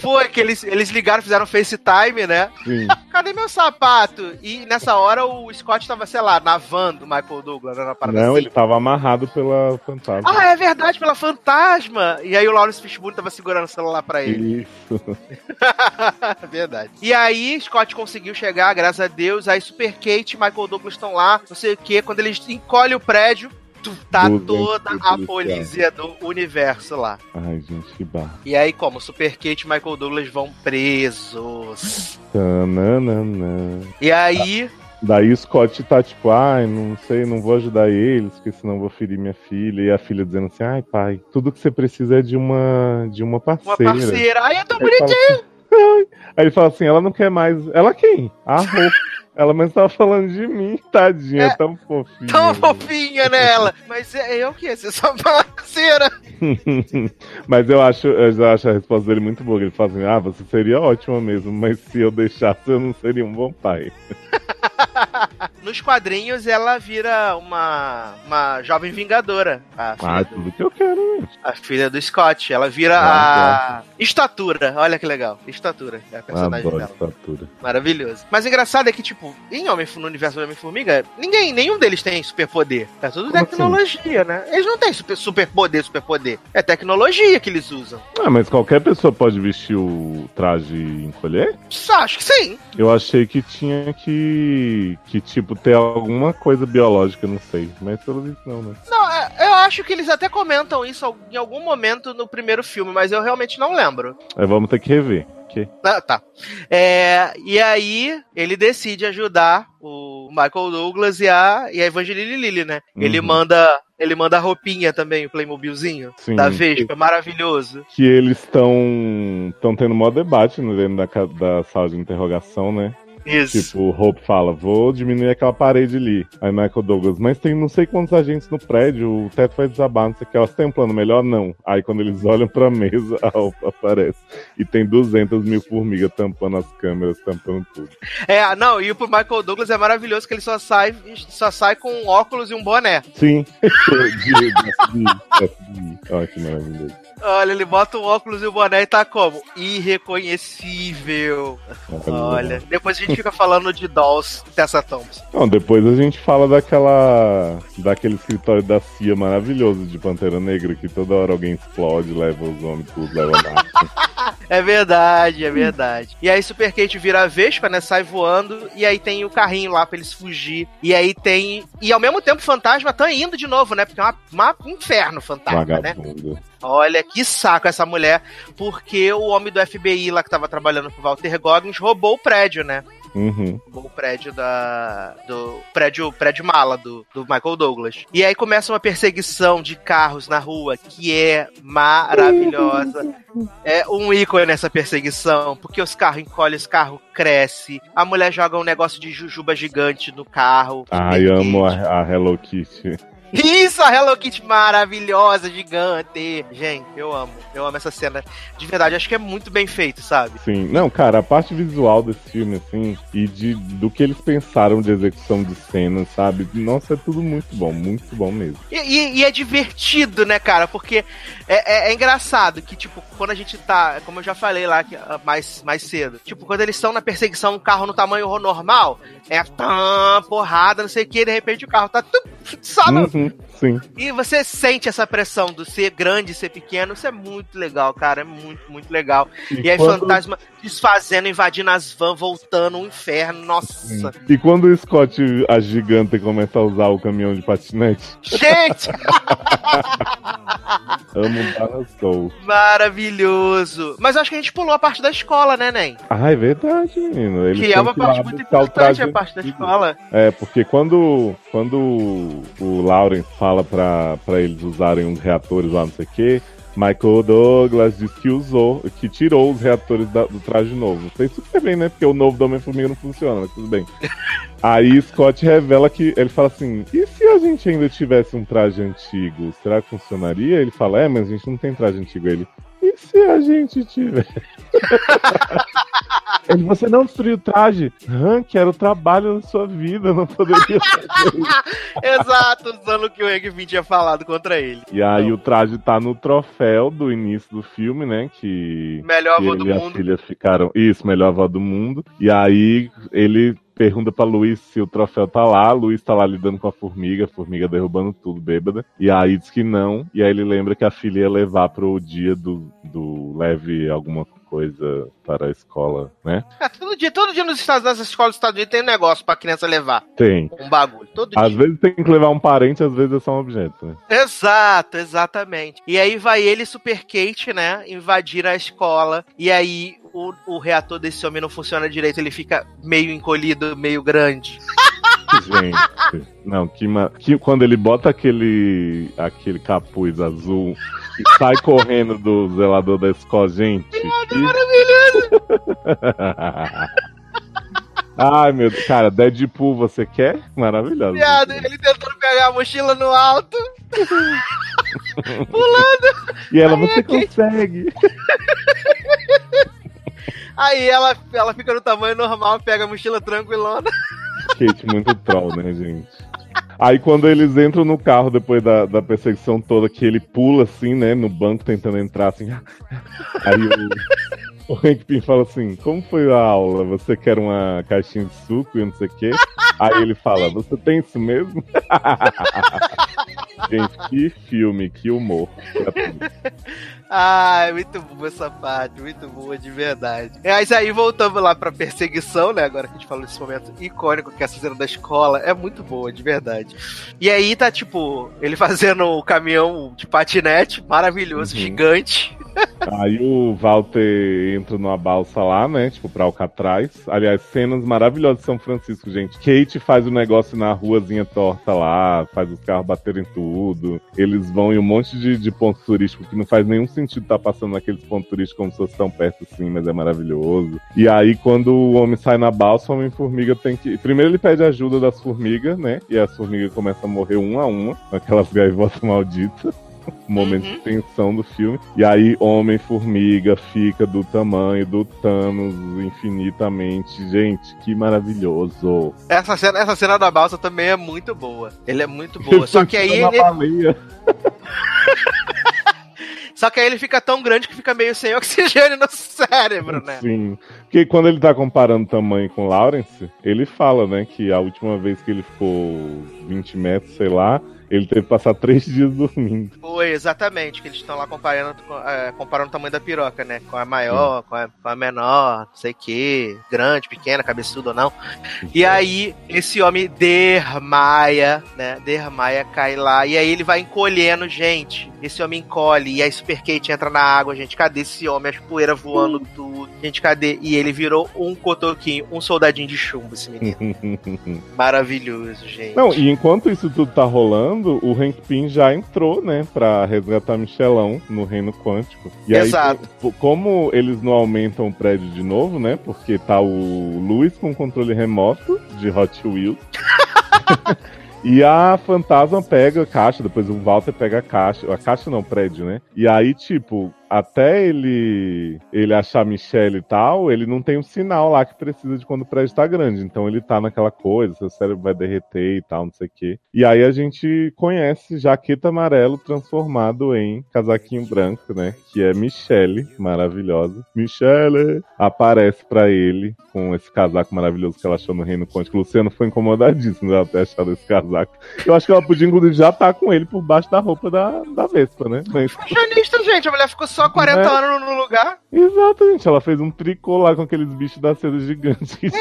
Foi que eles, eles ligaram, fizeram FaceTime, né? Sim. [laughs] Cadê meu sapato? E nessa hora o Scott tava, sei lá, na van do Michael Douglas, né? Na parada Não, assim. ele tava amarrado pela fantasma. Ah, é verdade, pela fantasma. E aí o Lawrence Fishburne tava segurando o celular pra ele. Isso. [laughs] Verdade. E aí, Scott conseguiu chegar, graças a Deus. Aí, Super Kate e Michael Douglas estão lá, não sei o que. Quando eles encolhem o prédio, tu- tá toda a polícia do universo lá. Ai, gente, que barra. E aí, como? Super Kate e Michael Douglas vão presos. Tananana. E aí, Daí o Scott tá tipo, ai, não sei, não vou ajudar eles, porque senão vou ferir minha filha. E a filha dizendo assim, ai pai, tudo que você precisa é de uma, de uma uma parceira. parceira. Ai, eu tô Aí, ele bonitinho. Aí ele fala assim, ela não quer mais. Ela quem? A [laughs] roupa. ela mas tava falando de mim, tadinha, É. é tão fofinha. Tão fofinha nela. Mas é eu que? Você é só parceira. [laughs] mas eu acho, eu já acho a resposta dele muito boa. Ele fala assim, ah, você seria ótima mesmo, mas se eu deixasse, eu não seria um bom pai. [laughs] Nos quadrinhos, ela vira uma, uma jovem vingadora. A filha, Ah, do, tudo que eu quero, gente. a filha do Scott. Ela vira Ah, a. Estatura. Olha que legal. Estatura. É a personagem Adoro dela. estatura. Maravilhoso. Mas o engraçado é que, tipo, em Homem, no universo do Homem-Formiga, ninguém, nenhum deles tem superpoder. É tudo Como tecnologia, né? Eles não têm super, superpoder, superpoder. É tecnologia que eles usam. Ah, mas qualquer pessoa pode vestir o traje e encolher? Acho que sim. Eu achei que tinha que, que tipo, ter alguma coisa biológica, não sei. Mas pelo visto não, né? Não, é- eu acho que eles até comentam isso em algum momento no primeiro filme, mas eu realmente não lembro. Aí vamos ter que rever. Ah, tá. É, e aí, ele decide ajudar o Michael Douglas e a, e a Evangeline Lilly, né? Ele Uhum. manda ele manda a roupinha também, o Playmobilzinho Sim. da Vespa, maravilhoso. Que eles estão estão tendo maior debate né, dentro da, da sala de interrogação, né? Isso. Tipo, o Hope fala, vou diminuir aquela parede ali. Aí Michael Douglas, mas tem não sei quantos agentes no prédio, o teto vai desabar, não sei o que. Elas têm um plano melhor? Não. Aí quando eles [laughs] olham pra mesa, a Hope aparece. E tem 200 mil formigas tampando as câmeras, tampando tudo. É, não, e pro Michael Douglas é maravilhoso que ele só sai, só sai com um óculos e um boné. Sim. [laughs] Olha que maravilhoso. Olha, ele bota um óculos e o boné e tá como? Irreconhecível. Olha, depois a gente fica falando de Dolls Tessa Thompson. Não, depois a gente fala daquela. daquele escritório da CIA maravilhoso de Pantera Negra, que toda hora alguém explode, leva os homens, tudo, leva nada. [laughs] É verdade, é verdade. E aí Super Kate vira a Vespa, né? Sai voando. E aí tem o carrinho lá pra eles fugir. E aí tem. E ao mesmo tempo o fantasma tá indo de novo, né? Porque é uma, uma- um inferno fantasma, né? Olha que saco essa mulher. Porque o homem do FBI lá que tava trabalhando pro Walter Goggins roubou o prédio, né? Uhum. o prédio da. do prédio, prédio mala do, do Michael Douglas. E aí começa uma perseguição de carros na rua que é maravilhosa. É um ícone nessa perseguição, porque os carros encolhem, os carros crescem. A mulher joga um negócio de jujuba gigante no carro. Ai, amo a, a Hello Kitty. Isso, a Hello Kitty maravilhosa, gigante. Gente, eu amo. Eu amo essa cena. De verdade, acho que é muito bem feito, sabe? Sim, não, cara, a parte visual desse filme, assim, e de, do que eles pensaram de execução de cenas, sabe? Nossa, é tudo muito bom, muito bom mesmo. E, e- e é divertido, né, cara? Porque é, é- é engraçado que, tipo, quando a gente tá, como eu já falei lá que, ah, mais, mais cedo, tipo, quando eles estão na perseguição, um carro no tamanho normal, é tã, porrada, não sei o que, de repente o carro tá tup, Só no... Uhum, sim. E você sente essa pressão do ser grande e ser pequeno. Isso é muito legal, cara. É muito, muito legal. E, aí, quando- fantasma desfazendo, invadindo as vans, voltando, um inferno. Nossa. E quando o Scott, a gigante, começa a usar o caminhão de patinete, Gente, [laughs] amo Barra Soul. maravilhoso. Mas acho que a gente pulou a parte da escola, né, Nen? Ah, é verdade, menino. Eles Que é uma parte muito o importante, a parte da escola. É, porque quando, quando o Lawrence fala pra, pra eles usarem uns reatores lá, não sei o quê, Michael Douglas diz que usou, que tirou os reatores da- do traje novo. Não sei super bem, né? Porque o novo do Homem-Formiga não funciona, mas tudo bem. [laughs] Aí Scott revela que ele fala assim: e se a gente ainda tivesse um traje antigo, será que funcionaria? Ele fala: é, mas a gente não tem traje antigo. Ele, e se a gente tiver? [laughs] Ele, você não destruiu o traje. Hank, era o trabalho da sua vida, não poderia. [laughs] Exato, usando o que o Pym tinha falado contra ele. E aí o traje tá no troféu do início do filme, né? Que, Melhor avô do e mundo. filha ficaram. Isso, melhor avó do mundo. E aí ele pergunta pra Luiz se o troféu tá lá. Luiz tá lá lidando com a formiga, a formiga derrubando tudo, bêbada. E aí diz que não. E aí ele lembra que a filha ia levar pro dia do, do leve alguma coisa para a escola, né? É, todo dia, todo dia nos Estados nas escolas dos Estados Unidos tem um negócio pra criança levar. Tem. Um bagulho. Todo Às dia. vezes tem que levar um parente, às vezes é só um objeto, né? Exato, exatamente. E aí vai ele e Super Kate, né? Invadir a escola. E aí o, o reator desse homem não funciona direito, ele fica meio encolhido, meio grande. Gente, não, que, que quando ele bota aquele aquele capuz azul e sai correndo do zelador da escola, gente. que- [laughs] Ai, meu Deus. Cara, Deadpool você quer? Maravilhoso. Viado, ele tentando pegar a mochila no alto. [laughs] E ela, Ai, você é consegue. [laughs] Aí ela, ela fica no tamanho normal, pega a mochila tranquilona. Kate, muito troll, né, gente? Aí quando eles entram no carro depois da, da perseguição toda, que ele pula assim, né, no banco tentando entrar assim. [laughs] Aí o, o Hank Pym fala assim: Como foi a aula? Você quer uma caixinha de suco e não sei o quê? Aí ele fala: Você tem isso mesmo? [laughs] Gente, que filme, que humor. Ai, muito boa essa parte, muito boa de verdade. Mas aí voltamos lá pra perseguição, né? Agora que a gente falou desse momento icônico que é essa cena da escola, é muito boa, de verdade. E aí tá, tipo, ele [laughs] fazendo o caminhão de patinete, maravilhoso, Uhum. gigante. Aí o Walter entra numa balsa lá, né? Tipo, pra Alcatraz. Aliás, cenas maravilhosas de São Francisco, gente. Kate faz o negócio na ruazinha torta lá, faz os carros baterem tudo. Eles vão em um monte de, de ponto turístico que não faz nenhum sentido estar passando naqueles pontos turísticos como se fosse tão perto assim, mas é maravilhoso. E aí, quando o homem sai na balsa, o Homem-Formiga tem que. Primeiro ele pede ajuda das formigas, né? E as formigas começam a morrer uma a uma, com aquelas [laughs] gaivotas malditas momento Uhum. de tensão do filme. E aí, Homem-Formiga fica do tamanho do Thanos infinitamente. Gente, que maravilhoso. Essa cena, essa cena da balsa também é muito boa. Ele é muito [laughs] boa. Só que aí ele. [laughs] só que aí ele fica tão grande que fica meio sem [laughs] oxigênio no cérebro, né? Sim. Porque quando ele tá comparando tamanho com Lawrence, ele fala, né, que a última vez que ele ficou 20 metros, sei lá, ele teve que passar três [laughs] dias dormindo. Foi, exatamente, que eles estão lá comparando, com- é, comparando o tamanho da piroca, né? Com a maior, com a, com a menor, não sei o que, grande, pequena, cabeçuda ou não. E aí, esse homem dermaia, né? Dermaia, cai lá, e aí ele vai encolhendo, gente. Esse homem encolhe, e aí Super Kate entra na água, gente. Cadê esse homem? As poeiras voando tudo. Gente, cadê? E ele virou um cotoquinho, um soldadinho de chumbo, esse menino. [laughs] Maravilhoso, gente. Não, e enquanto isso tudo tá rolando, o Hank Pym já entrou, né, pra resgatar Michelão no reino quântico. E Exato. aí, como eles não aumentam o prédio de novo, né, porque tá o Luiz com controle remoto de Hot Wheels. [laughs] E a fantasma pega a caixa, depois o Walter pega a caixa. A caixa não, o prédio, né? E aí, tipo, até ele ele achar Michelle e tal, ele não tem um sinal lá que precisa de quando o prédio tá grande. Então ele tá naquela coisa, seu cérebro vai derreter e tal, não sei o quê. E aí a gente conhece Jaqueta Amarelo transformado em casaquinho branco, né? Que é Michelle, maravilhosa. Michelle aparece para ele com esse casaco maravilhoso que ela achou no Reino. O Luciano foi incomodadíssimo de ela ter achado esse casaco. Eu acho que ela podia, inclusive, já tá com ele por baixo da roupa da, da Vespa, né? Mas... Fashionista, gente. A mulher ficou só 40 É. anos no lugar. Exatamente, ela fez um tricô lá com aqueles bichos da seda no Reino Quântico.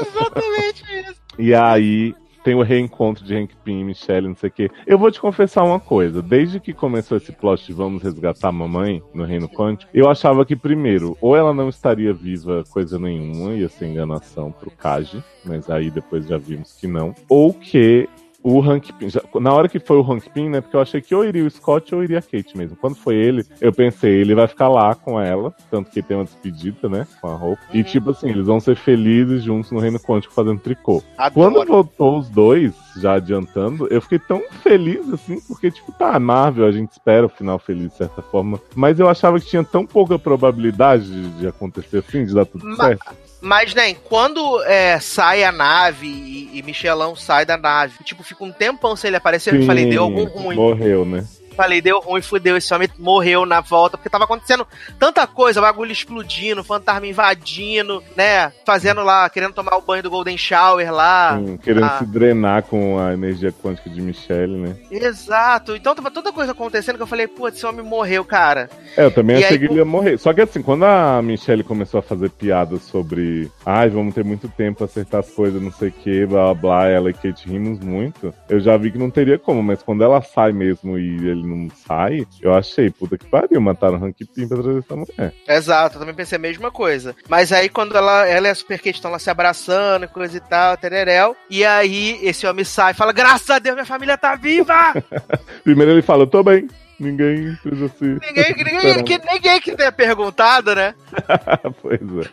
Exatamente isso. [laughs] E aí tem o reencontro de Hank Pym e Michelle, não sei o quê. Eu vou te confessar uma coisa. Desde que começou esse plot de vamos resgatar a mamãe no Reino Quântico, eu achava que, primeiro, ou ela não estaria viva coisa nenhuma, ia ser enganação pro Kaji, mas aí depois já vimos que não. Ou que o Hank Pym, já- na hora que foi o Hank Pym, né, porque eu achei que ou iria o Scott ou iria a Kate mesmo. Quando foi ele, eu pensei, ele vai ficar lá com ela, tanto que tem uma despedida, né, com a roupa. E tipo assim, eles vão ser felizes juntos no Reino Quântico fazendo tricô. Quando Adoro. voltou os dois, já adiantando, eu fiquei tão feliz assim, porque, tipo, tá, Marvel, a gente espera o final feliz de certa forma. Mas eu achava que tinha tão pouca probabilidade de, de acontecer assim, de dar tudo certo. Mas, né, quando é, sai a nave e, e Michelão sai da nave, tipo, fica um tempão sem ele aparecer, eu falei, deu algum ruim. Morreu, né? Falei, deu ruim, fudeu, esse homem morreu na volta, porque tava acontecendo tanta coisa, bagulho explodindo, fantasma invadindo, né, fazendo lá, querendo tomar o banho do Golden Shower lá. Hum, querendo ah. se drenar com a energia quântica de Michelle, né? Exato, então tava tanta coisa acontecendo que eu falei, putz, esse homem morreu, cara. É, eu também E achei aí, que ele ia morrer. Só que assim, quando a Michelle começou a fazer piadas sobre ai, vamos ter muito tempo pra acertar as coisas, não sei o que, blá blá blá, ela e Kate rimos muito, eu já vi que não teria como, mas quando ela sai mesmo e ele não sai, eu achei, puta que pariu, mataram o Hank Pym pra trazer essa mulher. Exato, eu também pensei a mesma coisa. Mas aí quando ela, ela a Super Kate estão lá se abraçando e coisa e tal, tereréu, e aí esse homem sai e fala, graças a Deus minha família tá viva! [laughs] Primeiro ele fala, eu tô bem, ninguém precisa se... ninguém, ninguém, que, ninguém que tenha perguntado, né? [laughs] pois é.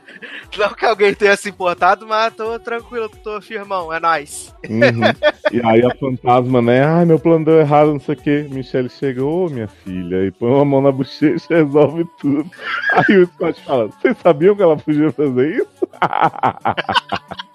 Não que alguém tenha se importado, mas tô tranquilo, tô firmão, é nóis. Uhum. E aí a fantasma, né? Ai, meu plano deu errado, não sei o quê. Michelle chega, ô minha filha, e põe uma mão na bochecha e resolve tudo. Aí o Scott fala: Vocês sabiam que ela podia fazer isso? [laughs]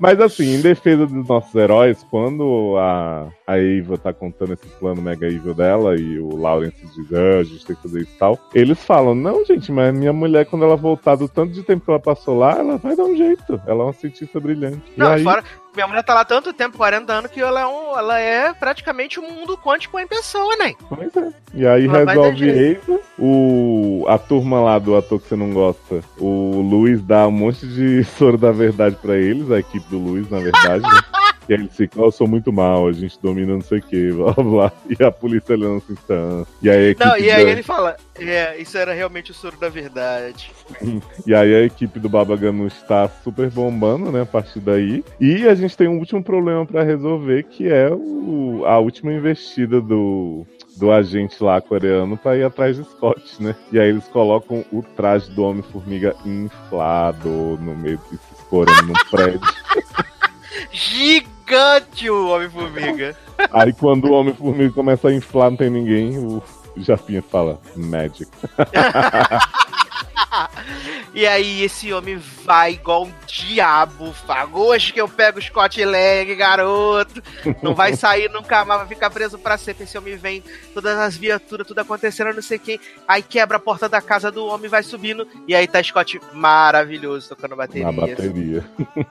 Mas assim, em defesa dos nossos heróis, quando a, a Eva tá contando esse plano mega evil dela e o Lawrence diz, ah, a gente tem que fazer isso e tal, eles falam, não, gente, mas minha mulher, quando ela voltar do tanto de tempo que ela passou lá, ela vai dar um jeito. Ela é uma cientista brilhante. E Não, aí, fora, minha mulher tá lá tanto tempo, 40 anos, que ela é, um, ela é praticamente um mundo quântico em pessoa, né? Pois é. E aí Ela resolve Eva, o a turma lá do ator que você não gosta, o Luiz dá um monte de [laughs] soro da verdade pra eles, a equipe do Luiz, na verdade, né? [laughs] E "Oh, eu sou muito mal, a gente domina não sei o que, [laughs] blá blá blá. E a polícia olhando assim, tá. E aí Não, e aí da- ele fala, é, isso era realmente o soro da verdade. [laughs] E aí a equipe do Baba Ganoush tá super bombando, né, a partir daí. E a gente tem um último problema pra resolver, que é o, a última investida do, do agente lá coreano pra ir atrás de Scott, né? E aí eles colocam o traje do Homem-Formiga inflado no meio de se escorando num prédio. [laughs] Gigante o Homem-Formiga. Aí quando o Homem-Formiga começa a inflar, não tem ninguém, o Japinha fala, Magic. [laughs] [laughs] E aí esse homem vai igual um diabo, fala, hoje que eu pego o Scott Lang, garoto. Não vai [laughs] sair nunca mais, vai ficar preso pra sempre. Esse homem vem, todas as viaturas, tudo acontecendo, não sei quem. Aí quebra a porta da casa do homem, vai subindo. E aí tá Scott maravilhoso, tocando bateria. Na bateria.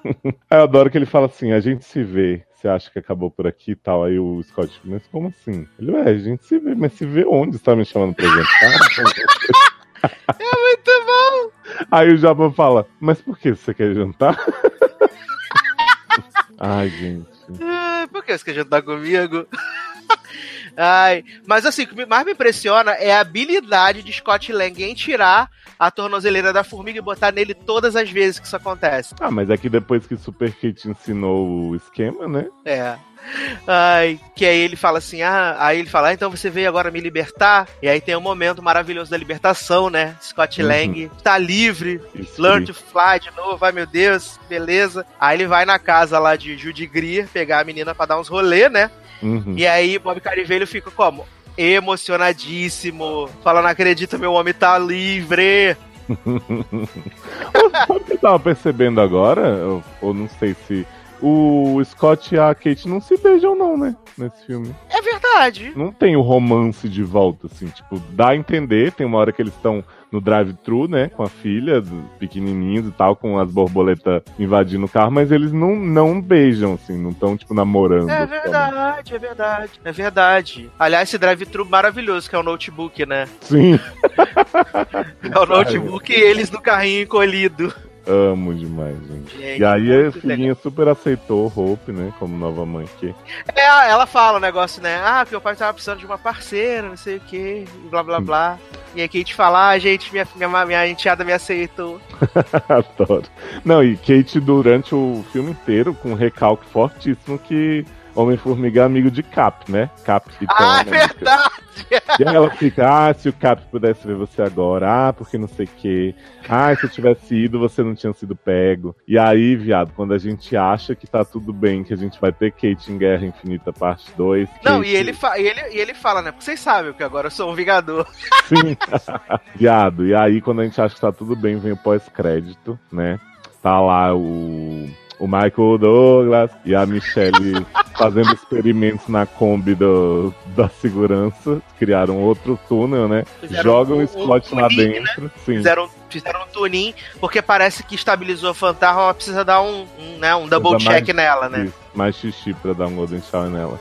[laughs] Eu adoro que ele fala assim: a gente se vê. Você acha que acabou por aqui e tal? Aí o Scott, mas como assim? Ele, ué, a gente se vê, mas se vê onde? Você tá me chamando pra jantar? [laughs] É muito bom! Aí o Jabba fala, mas por que você quer jantar? [laughs] Ai, gente. Por que você quer jantar comigo? Ai, mas assim, o que mais me impressiona é a habilidade de Scott Lang em tirar a tornozeleira da formiga e botar nele todas as vezes que isso acontece. Ah, mas é que depois que Super Kate ensinou o esquema, né? É. Ai, que aí ele fala assim, ah, aí ele fala, ah, então você veio agora me libertar, e aí tem um momento maravilhoso da libertação, né? Scott Uhum. Lang tá livre, Isso learn to fly de novo, ai meu Deus, beleza. Aí ele vai na casa lá de Judy Greer pegar a menina pra dar uns rolê, né? Uhum. E aí Bob Carivelho fica como? emocionadíssimo. Fala, não acredito, meu homem tá livre. [laughs] Sabe o que eu tava percebendo agora? Ou, ou não sei se. O Scott e a Kate não se beijam, não, né? Nesse filme. É verdade. Não tem o romance de volta, assim. Tipo, dá a entender. Tem uma hora que eles estão no drive-thru, né? Com a filha, pequenininhos e tal, com as borboletas invadindo o carro, mas eles não, não beijam, assim, não estão, tipo, namorando. É verdade, é verdade. É verdade. Aliás, esse drive-thru maravilhoso, que é o notebook, né? Sim. [laughs] é o notebook e eles no carrinho encolhido. Amo demais, gente. e aí a filhinha super aceitou Hope, né? Como nova mãe aqui. É, ela fala o um negócio, né? Ah, que meu pai tava precisando de uma parceira, não sei o que, blá blá blá. e aí Kate fala, ah, gente, minha, minha, minha enteada me aceitou. [laughs] Adoro. Não, e Kate durante o filme inteiro, com um recalque fortíssimo que Homem-Formiga é amigo de Cap, né? Cap fica. Ah, é verdade! E aí ela fica, ah, se o Cap pudesse ver você agora, ah, porque não sei o quê. Ah, se eu tivesse ido, você não tinha sido pego. E aí, viado, quando a gente acha que tá tudo bem, que a gente vai ter Kate em Guerra Infinita parte 2. Não, Kate... e, ele e, ele, e ele fala, né? Porque vocês sabem que agora eu sou um Vingador. Sim. [laughs] viado, e aí quando a gente acha que tá tudo bem, vem o pós-crédito, né? Tá lá o o Michael Douglas e a Michelle [laughs] fazendo experimentos na Kombi do, da segurança. Criaram outro túnel, né? Fizeram Jogam um, o Scott lá tuning, né? dentro. Né? Sim. Fizeram, fizeram um tuning, porque parece que estabilizou a fantasma, ela precisa dar um, um, né, um double check mais, nela, né? Isso, mais xixi pra dar um golden shower nela.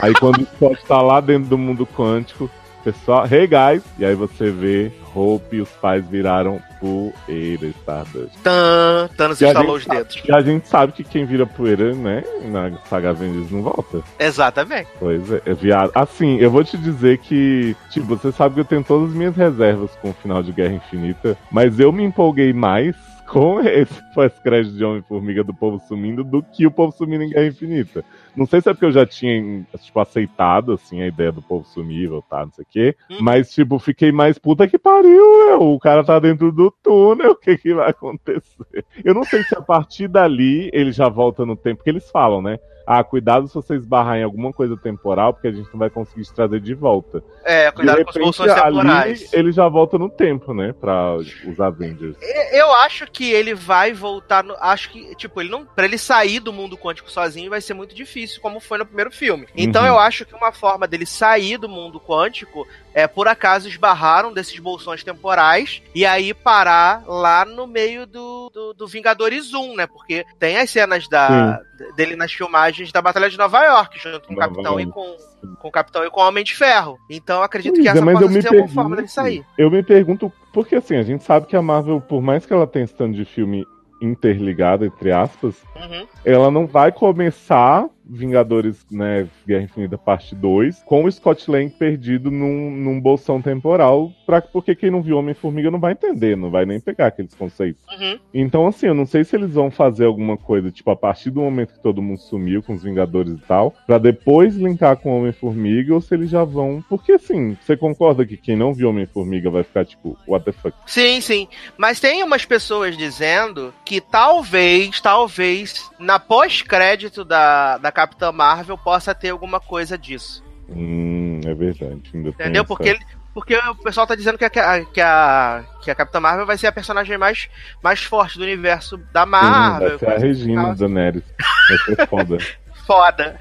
Aí quando o Scott tá lá dentro do mundo quântico, pessoal, hey guys, e aí você vê Hope e os pais viraram poeira, Stardust. Tan, Thanos instalou os dedos. E a gente sabe que quem vira poeira, né, na saga Avengers não volta. Exatamente. Pois é, é viado. Assim, eu vou te dizer que, tipo, você sabe que eu tenho todas as minhas reservas com o final de Guerra Infinita, mas eu me empolguei mais [laughs] com esse pós-crédito de Homem-Formiga do povo sumindo do que o povo sumindo em Guerra Infinita. Não sei se é porque eu já tinha, tipo, aceitado, assim, a ideia do povo sumir, voltar, não sei o quê. Hum. Mas, tipo, fiquei mais puta que pariu, o cara tá dentro do túnel, [laughs] o que que vai acontecer? Eu não sei se a partir dali ele já volta no tempo, que eles falam, né? Ah, cuidado se você esbarrar em alguma coisa temporal, porque a gente não vai conseguir te trazer de volta. É, cuidado repente, com as bolsões temporais. Ali, ele já volta no tempo, né, para os Avengers. Eu acho que ele vai voltar, no, acho que, tipo, ele não, para ele sair do mundo quântico sozinho vai ser muito difícil, como foi no primeiro filme. Então uhum. eu acho que uma forma dele sair do mundo quântico é, por acaso esbarraram desses bolsões temporais e aí parar lá no meio do, do, do Vingadores 1, né? Porque tem as cenas da, dele nas filmagens da Batalha de Nova York, junto com o Capitão e com, com o Capitão e com o Homem de Ferro. Então acredito pois que essa é, pode ser pergunto, forma dele sair. Eu me pergunto, porque assim, a gente sabe que a Marvel, por mais que ela tenha esse de filme interligado, entre aspas, uhum. ela não vai começar Vingadores, né, Guerra Infinita parte 2, com o Scott Lang perdido num, num bolsão temporal, pra, porque quem não viu Homem-Formiga não vai entender, não vai nem pegar aqueles conceitos. Uhum. Então, assim, eu não sei se eles vão fazer alguma coisa, tipo, a partir do momento que todo mundo sumiu com os Vingadores e tal, pra depois linkar com Homem-Formiga, ou se eles já vão. Porque, assim, você concorda que quem não viu Homem-Formiga vai ficar, tipo, what the fuck? Sim, sim. Mas tem umas pessoas dizendo que talvez, talvez, na pós-crédito da, da Capitã Marvel possa ter alguma coisa disso. Hum, é verdade. Entendeu? Porque ele, porque o pessoal tá dizendo que a, que a, que a Capitã Marvel vai ser a personagem mais, mais forte do universo da Marvel. Sim, vai ser a Regina Daenerys. Vai ser [laughs] foda. foda.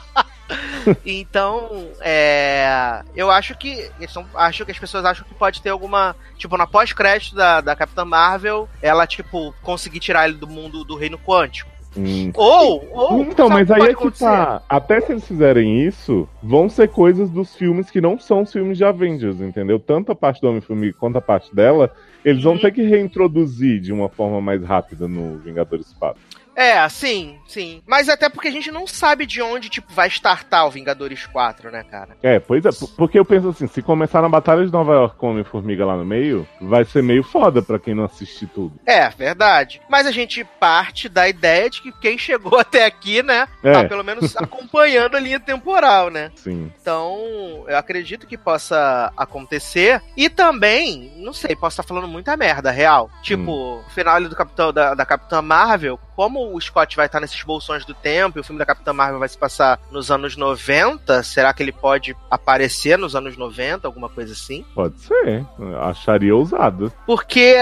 [laughs] então, é, eu acho que acho que as pessoas acham que pode ter alguma, tipo, na pós-crédito da, da Capitã Marvel, ela tipo conseguir tirar ele do mundo do reino quântico. Hum. Ou, ou. Então, mas aí é que tá. Até se eles fizerem isso, vão ser coisas dos filmes que não são os filmes de Avengers, entendeu? Tanto a parte do Homem-Formiga quanto a parte dela, eles vão uhum. ter que reintroduzir de uma forma mais rápida no Vingadores 4. É, sim, sim. Mas até porque a gente não sabe de onde, tipo, vai startar o Vingadores 4, né, cara? É, pois é. Porque eu penso assim, se começar na Batalha de Nova York com Homem-Formiga lá no meio, vai ser meio foda pra quem não assistir tudo. É, verdade. Mas a gente parte da ideia de que quem chegou [laughs] até aqui, né, é. tá pelo menos [laughs] acompanhando a linha temporal, né? Sim. Então, eu acredito que possa acontecer. E também, não sei, posso estar falando muita merda, real. Tipo, hum. o final do Capitão, da, da Capitã Marvel, como o Scott vai estar nesses bolsões do tempo e o filme da Capitã Marvel vai se passar nos anos 90, será que ele pode aparecer nos anos 90, alguma coisa assim? Pode ser. Acharia ousado. Porque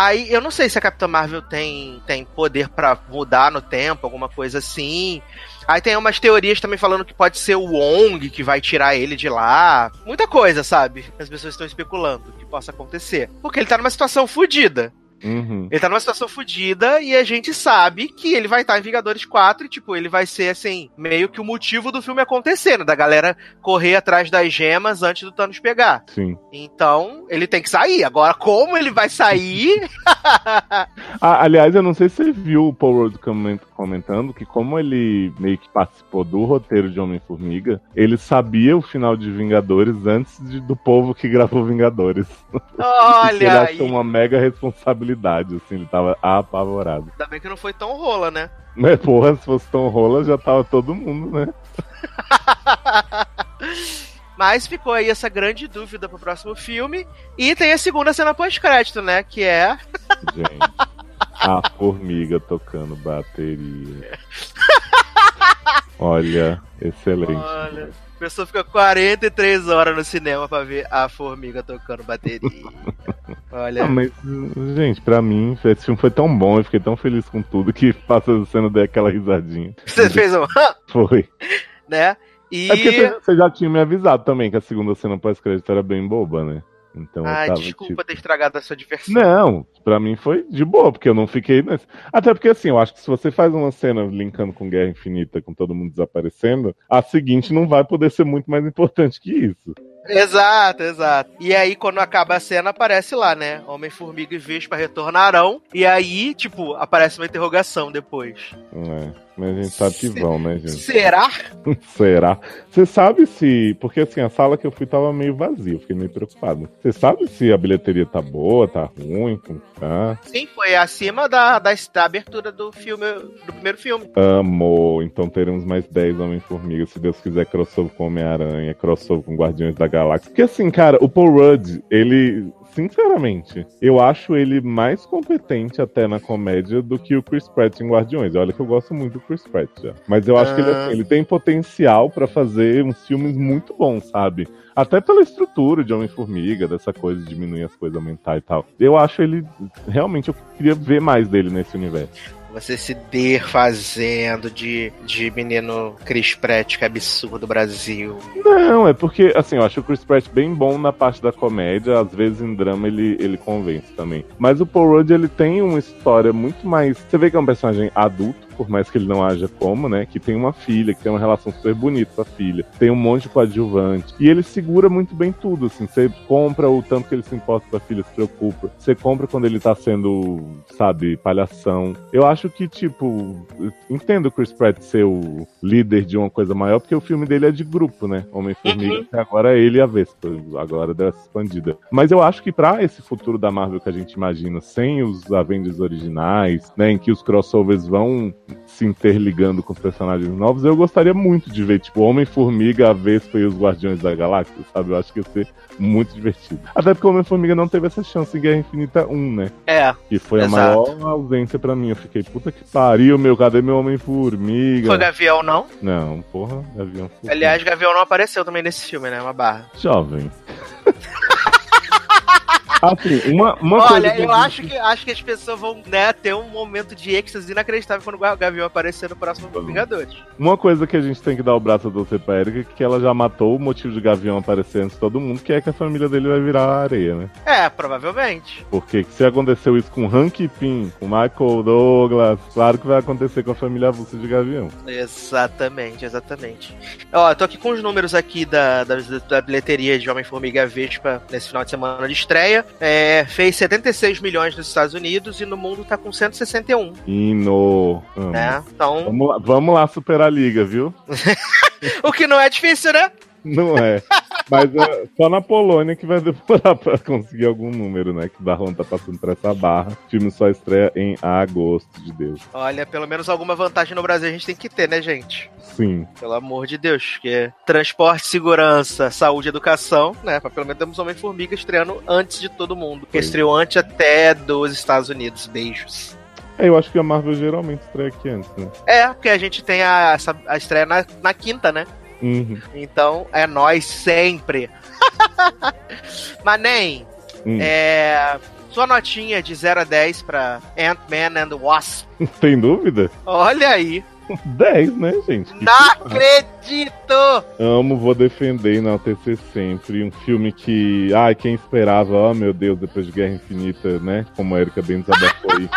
Aí, eu não sei se a Capitã Marvel tem, tem poder para mudar no tempo, alguma coisa assim. Aí tem umas teorias também falando que pode ser o Wong que vai tirar ele de lá. Muita coisa, sabe? As pessoas estão especulando que possa acontecer. Porque ele tá numa situação fodida. Uhum. Ele tá numa situação fodida e a gente sabe que ele vai estar em Vingadores 4 e, tipo, ele vai ser, assim, meio que o motivo do filme acontecendo, da galera correr atrás das gemas antes do Thanos pegar. Sim. Então, ele tem que sair. Agora, como ele vai sair? [laughs] ah, aliás, eu não sei se você viu o Paul Rudd comentando que como ele meio que participou do roteiro de Homem-Formiga, ele sabia o final de Vingadores antes de, do povo que gravou Vingadores. [laughs] Olha ele achou uma mega responsabilidade assim, ele tava apavorado. Ainda bem que não foi tão rola, né? [laughs] Mas, porra, se fosse tão rola, já tava todo mundo, né? [laughs] Mas ficou aí essa grande dúvida pro próximo filme. E tem a segunda cena pós-crédito, né? Que é. [laughs] Gente, a formiga tocando bateria. Olha, excelente. Olha, a pessoa fica 43 horas no cinema pra ver a formiga tocando bateria. Olha. Ah, mas, gente, pra mim, esse filme foi tão bom, eu fiquei tão feliz com tudo que passa a cena dei aquela risadinha. Você fez um. [laughs] Foi. né? E. É porque você já tinha me avisado também que a segunda cena pós-crédito era bem boba, né? Então Ai, eu tava, desculpa tipo... ter estragado a sua diversão. Não, pra mim foi de boa, porque eu não fiquei nesse. Até porque assim, eu acho que se você faz uma cena linkando com Guerra Infinita, com todo mundo desaparecendo, a seguinte não vai poder ser muito mais importante que isso. Exato, exato. E aí, quando acaba a cena, aparece lá, né? Homem-Formiga e Vespa retornarão. E aí, tipo, aparece uma interrogação depois. É, mas a gente sabe que vão, né, gente? Será? [laughs] Será? Você sabe se. Porque assim, a sala que eu fui tava meio vazia, eu fiquei meio preocupado. Você sabe se a bilheteria tá boa, tá ruim, como tá? Sim, foi acima da, da, da abertura do filme, do primeiro filme. Amor, então teremos mais 10 Homem-Formiga, se Deus quiser, crossover com Homem-Aranha, crossover com Guardiões da Galáxia. Porque assim, cara, o Paul Rudd, ele sinceramente, eu acho ele mais competente até na comédia do que o Chris Pratt em Guardiões. Olha que eu gosto muito do Chris Pratt já. Mas eu acho Ah. que ele, assim, ele tem potencial pra fazer uns filmes muito bons, sabe? Até pela estrutura de Homem-Formiga, dessa coisa de diminuir as coisas, aumentar e tal. Eu acho ele. Realmente, eu queria ver mais dele nesse universo. Você se desfazendo de, de menino Chris Pratt, que absurdo Brasil. Não, é porque, assim, eu acho o Chris Pratt bem bom na parte da comédia, às vezes em drama ele, ele convence também. Mas o Paul Rudd, ele tem uma história muito mais... Você vê que é um personagem adulto, por mais que ele não haja como, né? Que tem uma filha, que tem uma relação super bonita com a filha. Tem um monte de coadjuvante. E ele segura muito bem tudo, assim. Você compra o tanto que ele se importa com a filha, se preocupa. Você compra quando ele tá sendo, sabe, palhação. Eu acho que, tipo, entendo o Chris Pratt ser o líder de uma coisa maior, porque o filme dele é de grupo, né? Homem-Formiga. Uhum. Agora é ele e a Vespa. Agora deu essa expandida. Mas eu acho que pra esse futuro da Marvel que a gente imagina, sem os Avengers originais, né? Em que os crossovers vão se interligando com os personagens novos, eu gostaria muito de ver, tipo, Homem-Formiga, a Vespa e os Guardiões da Galáxia, sabe? Eu acho que ia ser muito divertido. Até porque o Homem-Formiga não teve essa chance em Guerra Infinita 1, né? É, Que foi a Exato. maior ausência pra mim. Eu fiquei, puta que pariu, meu, cadê meu Homem-Formiga? foi Gavião, não? Não, porra, avião. foi- Aliás, Gavião não apareceu também nesse filme, né? Uma barra. Jovem. [laughs] assim, uma, uma Olha, que eu acho que, acho que as pessoas vão né, ter um momento de êxtase inacreditável quando o Gavião aparecer no próximo Vamos. Vingadores. Uma coisa que a gente tem que dar o braço a torcer pra Erika é que ela já matou o motivo de Gavião aparecer antes de todo mundo, que é que a família dele vai virar areia, né? É, provavelmente. Porque se aconteceu isso com Hank Pym, com Michael Douglas, claro que vai acontecer com a família avulsa de Gavião. Exatamente, exatamente. Ó, eu tô aqui com os números aqui da, da, da bilheteria de Homem-Formiga Vespa nesse final de semana de estreia. É, fez 76 milhões nos Estados Unidos e no mundo tá com 161, E no. amo. né? Então, Vamos lá, vamos lá superar a liga, viu? [laughs] o que não é difícil, né? Não é. Mas é só na Polônia que vai demorar pra conseguir algum número, né? Que o Darlan tá passando por essa barra. O filme só estreia em agosto de Deus. Olha, pelo menos alguma vantagem no Brasil a gente tem que ter, né, gente? Sim. Pelo amor de Deus, que é transporte, segurança, saúde, educação, né? Pra pelo menos temos Homem-Formiga estreando antes de todo mundo. Que estreou antes até dos Estados Unidos. Beijos. É, eu acho que a Marvel geralmente estreia aqui antes, né? É, porque a gente tem a, essa- a estreia na, na quinta, né? Uhum. Então é nós sempre. [laughs] Mas nem. Hum. É. Sua notinha de 0 a 10 pra Ant-Man and the Wasp. [laughs] Tem dúvida? Olha aí. [laughs] 10, né, gente? Que Não acredito! Amo, vou defender e enaltecer sempre. Um filme que, ai, quem esperava, oh meu Deus, depois de Guerra Infinita, né? Como a Erika bem desabafou aí.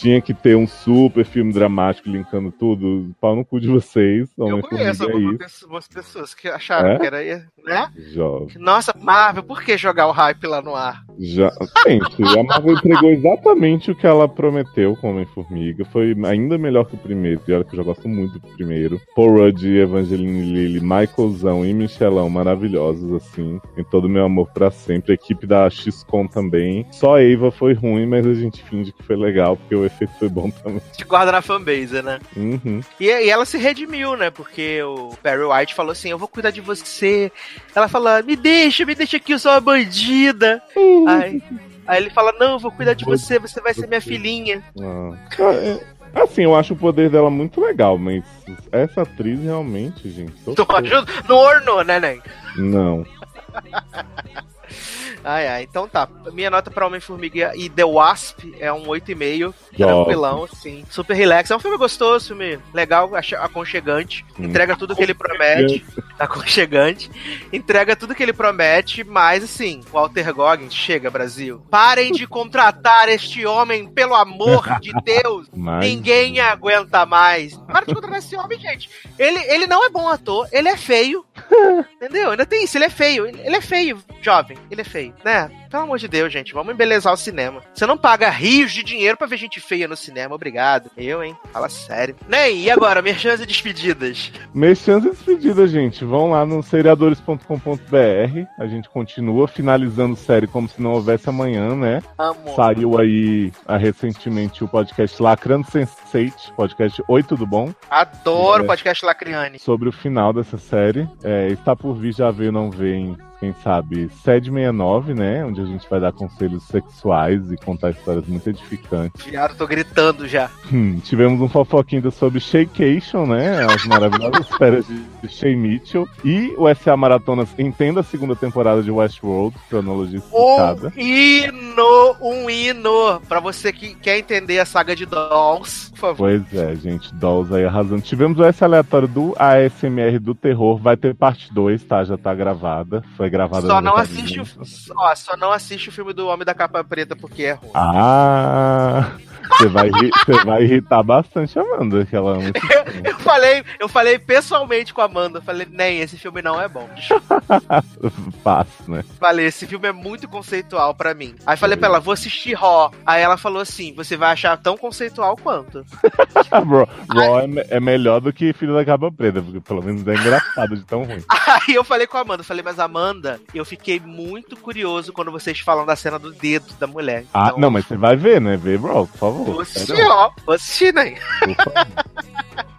Tinha que ter um super filme dramático linkando tudo. Pau no cu de vocês. Eu conheço é algumas isso. pessoas- que acharam É? que era isso, né? Jovem. Nossa, Marvel, por que jogar o hype lá no ar? Já... Gente, a Marvel entregou exatamente o que ela prometeu com Homem-Formiga. Foi ainda melhor que o primeiro. E olha que eu já gosto muito do primeiro. Paul Rudd, Evangeline Lilly, Michaelzão e Michelão maravilhosos, assim. Tem todo o meu amor pra sempre. A equipe da XCOM também. Só a Eva foi ruim, mas a gente finge que foi legal, porque o efeito foi bom também. De guarda na fanbase, né? Uhum. E, e ela se redimiu, né? Porque o Perry White falou assim: Eu vou cuidar de você. Ela fala: Me deixa, me deixa aqui, eu sou uma bandida. Aí, aí ele fala: Não, eu vou cuidar de você, você vai ser minha filhinha. Ah. Ah, é- Assim, eu acho o poder dela muito legal, mas essa atriz realmente, gente. Não ajuda? Não ornou, né, Nen? Não. [laughs] Ai, ai, então tá. Minha nota pra Homem-Formiga e The Wasp é um 8,5. Jovem. Tranquilão, assim. Super relax. É um filme gostoso, filme legal, aconchegante. Hum. Entrega tudo que ele promete. Aconchegante. Entrega tudo que ele promete, mas assim, Walter Goggins, chega, Brasil. Parem de contratar este homem, pelo amor de [laughs] Deus. Mas... Ninguém aguenta mais. Para de contratar esse homem, gente. Ele, ele não é bom ator, ele é feio. [laughs] Entendeu? Ainda tem isso, ele é feio. Ele é feio, jovem. Ele é feio, né? Pelo amor de Deus, gente, vamos embelezar o cinema. Você não paga rios de dinheiro pra ver gente feia no cinema, obrigado. Eu, hein? Fala sério. Nem, e agora, merchan e despedidas? Mexendo e despedida, gente. Vão lá no seriadores.com.br. A gente continua finalizando série como se não houvesse amanhã, né? Amo. Saiu aí ah, recentemente o podcast Lacrando Sense8, podcast Oi Tudo Bom, Adoro É. o podcast Lacriane. sobre o final dessa série. É, está por vir, já veio, não vem, quem sabe, SED 69, né? Onde a gente vai dar conselhos sexuais e contar histórias muito edificantes. Viado, tô gritando já. Hum, tivemos um fofoquinho sobre Shaycation, né? As maravilhosas [laughs] férias de Shay Mitchell. E o SA Maratonas entenda a segunda temporada de Westworld, cronologia explicada. Um hino, um hino. Pra você que quer entender a saga de Dolls, por favor. Pois é, gente, Dolls aí arrasando. Tivemos o S aleatório do ASMR do terror, vai ter parte 2, tá? Já tá gravada. Foi gravada Só não assiste o, Livre. ó, só não assiste o filme do Homem da Capa Preta porque é ruim. Ah! Você vai, você vai irritar bastante a Amanda, que ela ama esse filme. Eu falei, eu falei pessoalmente com a Amanda, eu falei, nem, esse filme não é bom. [laughs] Fácil, né? Falei, esse filme é muito conceitual pra mim. Aí falei pra ela, vou assistir Raw. Aí ela falou assim, você vai achar tão conceitual quanto. [laughs] Raw é, é melhor do que Filho da Capa Preta, porque pelo menos é engraçado de tão ruim. [laughs] Aí eu falei com a Amanda, falei, mas Amanda, eu fiquei muito curioso quando vocês falam da cena do dedo da mulher. Ah, Então, não, mas você vai ver, né? Vê Raw, por favor. Sério, ó. Assistir, né?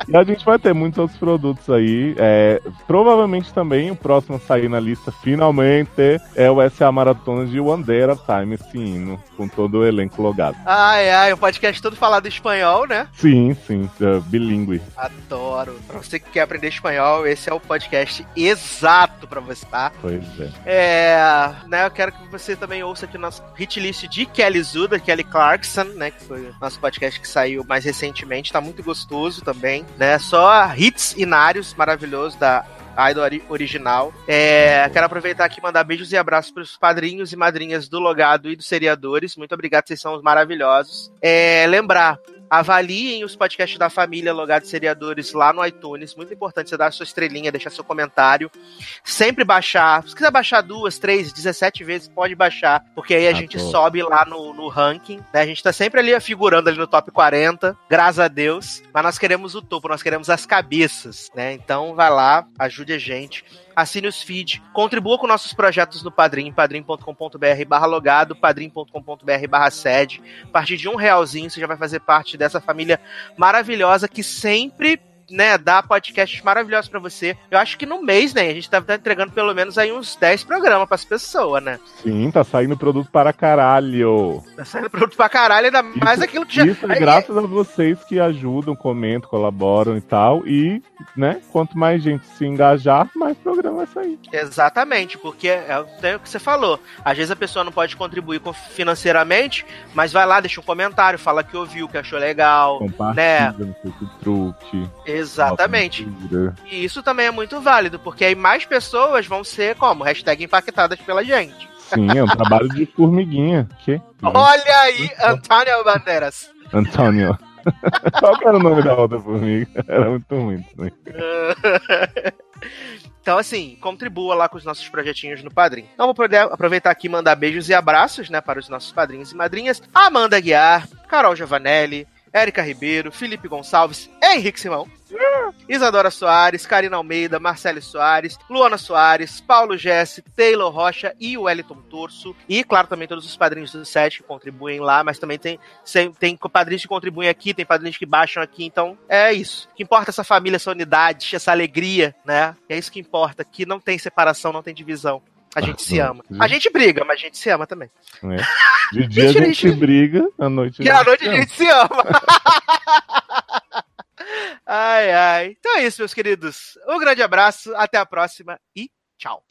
E a gente vai ter muitos outros produtos aí. É, provavelmente também o próximo a sair na lista, finalmente, é o SA Maratona de One Day at a Time, esse hino, com todo o elenco logado. Ai, ai, o podcast todo falado em espanhol, né? Sim, sim, é, bilíngue. Adoro. Pra você que quer aprender espanhol, esse é o podcast exato pra você, tá? Pois é. É, né, eu quero que você também ouça aqui o nosso hit list de Kelly Zuda, Kelly Clarkson, né, que foi nosso podcast que saiu mais recentemente, tá muito gostoso também, né, só hits inários maravilhosos da Idol ori- original. É, quero aproveitar aqui e mandar beijos e abraços pros padrinhos e madrinhas do Logado e dos Seriadores, muito obrigado, vocês são os maravilhosos. É, lembrar, avaliem os podcasts da família Logado Seriadores lá no iTunes, muito importante você dar a sua estrelinha, deixar seu comentário, sempre baixar. Se quiser baixar duas, três, 17 vezes, pode baixar, porque aí a Ah, gente tô. sobe lá no, no ranking. Né? A gente tá sempre ali figurando ali no top 40, graças a Deus. Mas nós queremos o topo, nós queremos as cabeças, né? Então vai lá, ajude a gente. Assine os feed, contribua com nossos projetos no Padrim, padrim.com.br barra logado, padrim.com.br barra sede. A partir de um realzinho você já vai fazer parte dessa família maravilhosa que sempre né, dar podcasts maravilhosos pra você. Eu acho que no mês, né, a gente deve estar entregando pelo menos aí uns 10 programas pras pessoas, né? Sim, tá saindo produto para caralho. Tá saindo produto pra caralho, ainda mais Isso- aquilo que já. Isso é graças a vocês que ajudam, comentam, colaboram e tal. E, né, quanto mais gente se engajar, mais programa vai sair. Exatamente, porque é é o que você falou. Às vezes a pessoa não pode contribuir financeiramente, mas vai lá, deixa um comentário, fala que ouviu, que achou legal. Compartilha no Facebook truque. Exatamente. Altura. E isso também é muito válido, porque aí mais pessoas vão ser como? Hashtag impactadas pela gente. Sim, é um trabalho de formiguinha. Que? Olha aí, Antônio Bandeiras. Antônio. [laughs] Qual era o nome da outra formiga? [laughs] Era muito ruim. aí. [laughs] Então, assim, contribua lá com os nossos projetinhos no Padrim. Então, vou poder aproveitar aqui e mandar beijos e abraços, né, para os nossos padrinhos e madrinhas. Amanda Guiar, Carol Giovanelli, Érica Ribeiro, Felipe Gonçalves, Henrique Simão, Isadora Soares, Karina Almeida, Marcele Soares, Luana Soares, Paulo Jesse, Taylor Rocha e o Wellington Torso. E, claro, também todos os padrinhos do set que contribuem lá, mas também tem, tem padrinhos que contribuem aqui, tem padrinhos que baixam aqui, então é isso. O que importa é essa família, essa unidade, essa alegria, né? É isso que importa, que não tem separação, não tem divisão. A gente se ama. A gente briga, mas a gente se ama também. né? De dia a gente briga, à noite E à noite a gente se ama. [laughs] ai, ai. Então é isso, meus queridos. Um grande abraço, até a próxima e tchau.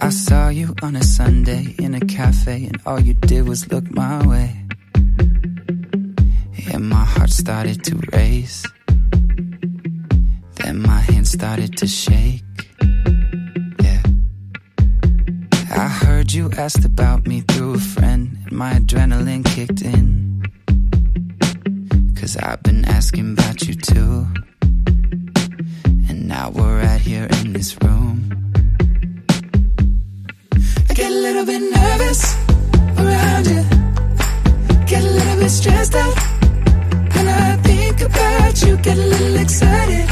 I saw you on a Sunday in a cafe, and all you did was look my way. And my heart started to race. Then my hands started to shake. Yeah. I heard you asked about me through a friend, and my adrenaline kicked in. Cause I've been asking about you too. And now we're right here in this room. I get a little bit nervous around you. Get a little bit stressed out. When I think about you, get a little excited.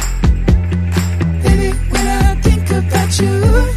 Baby, when I think about you,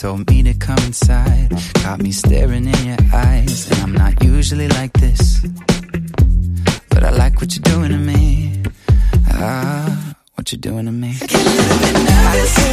told me to come inside. Got me staring in your eyes. And I'm not usually like this. But I like what you're doing to me. Ah, what you're doing to me. I bit nervous.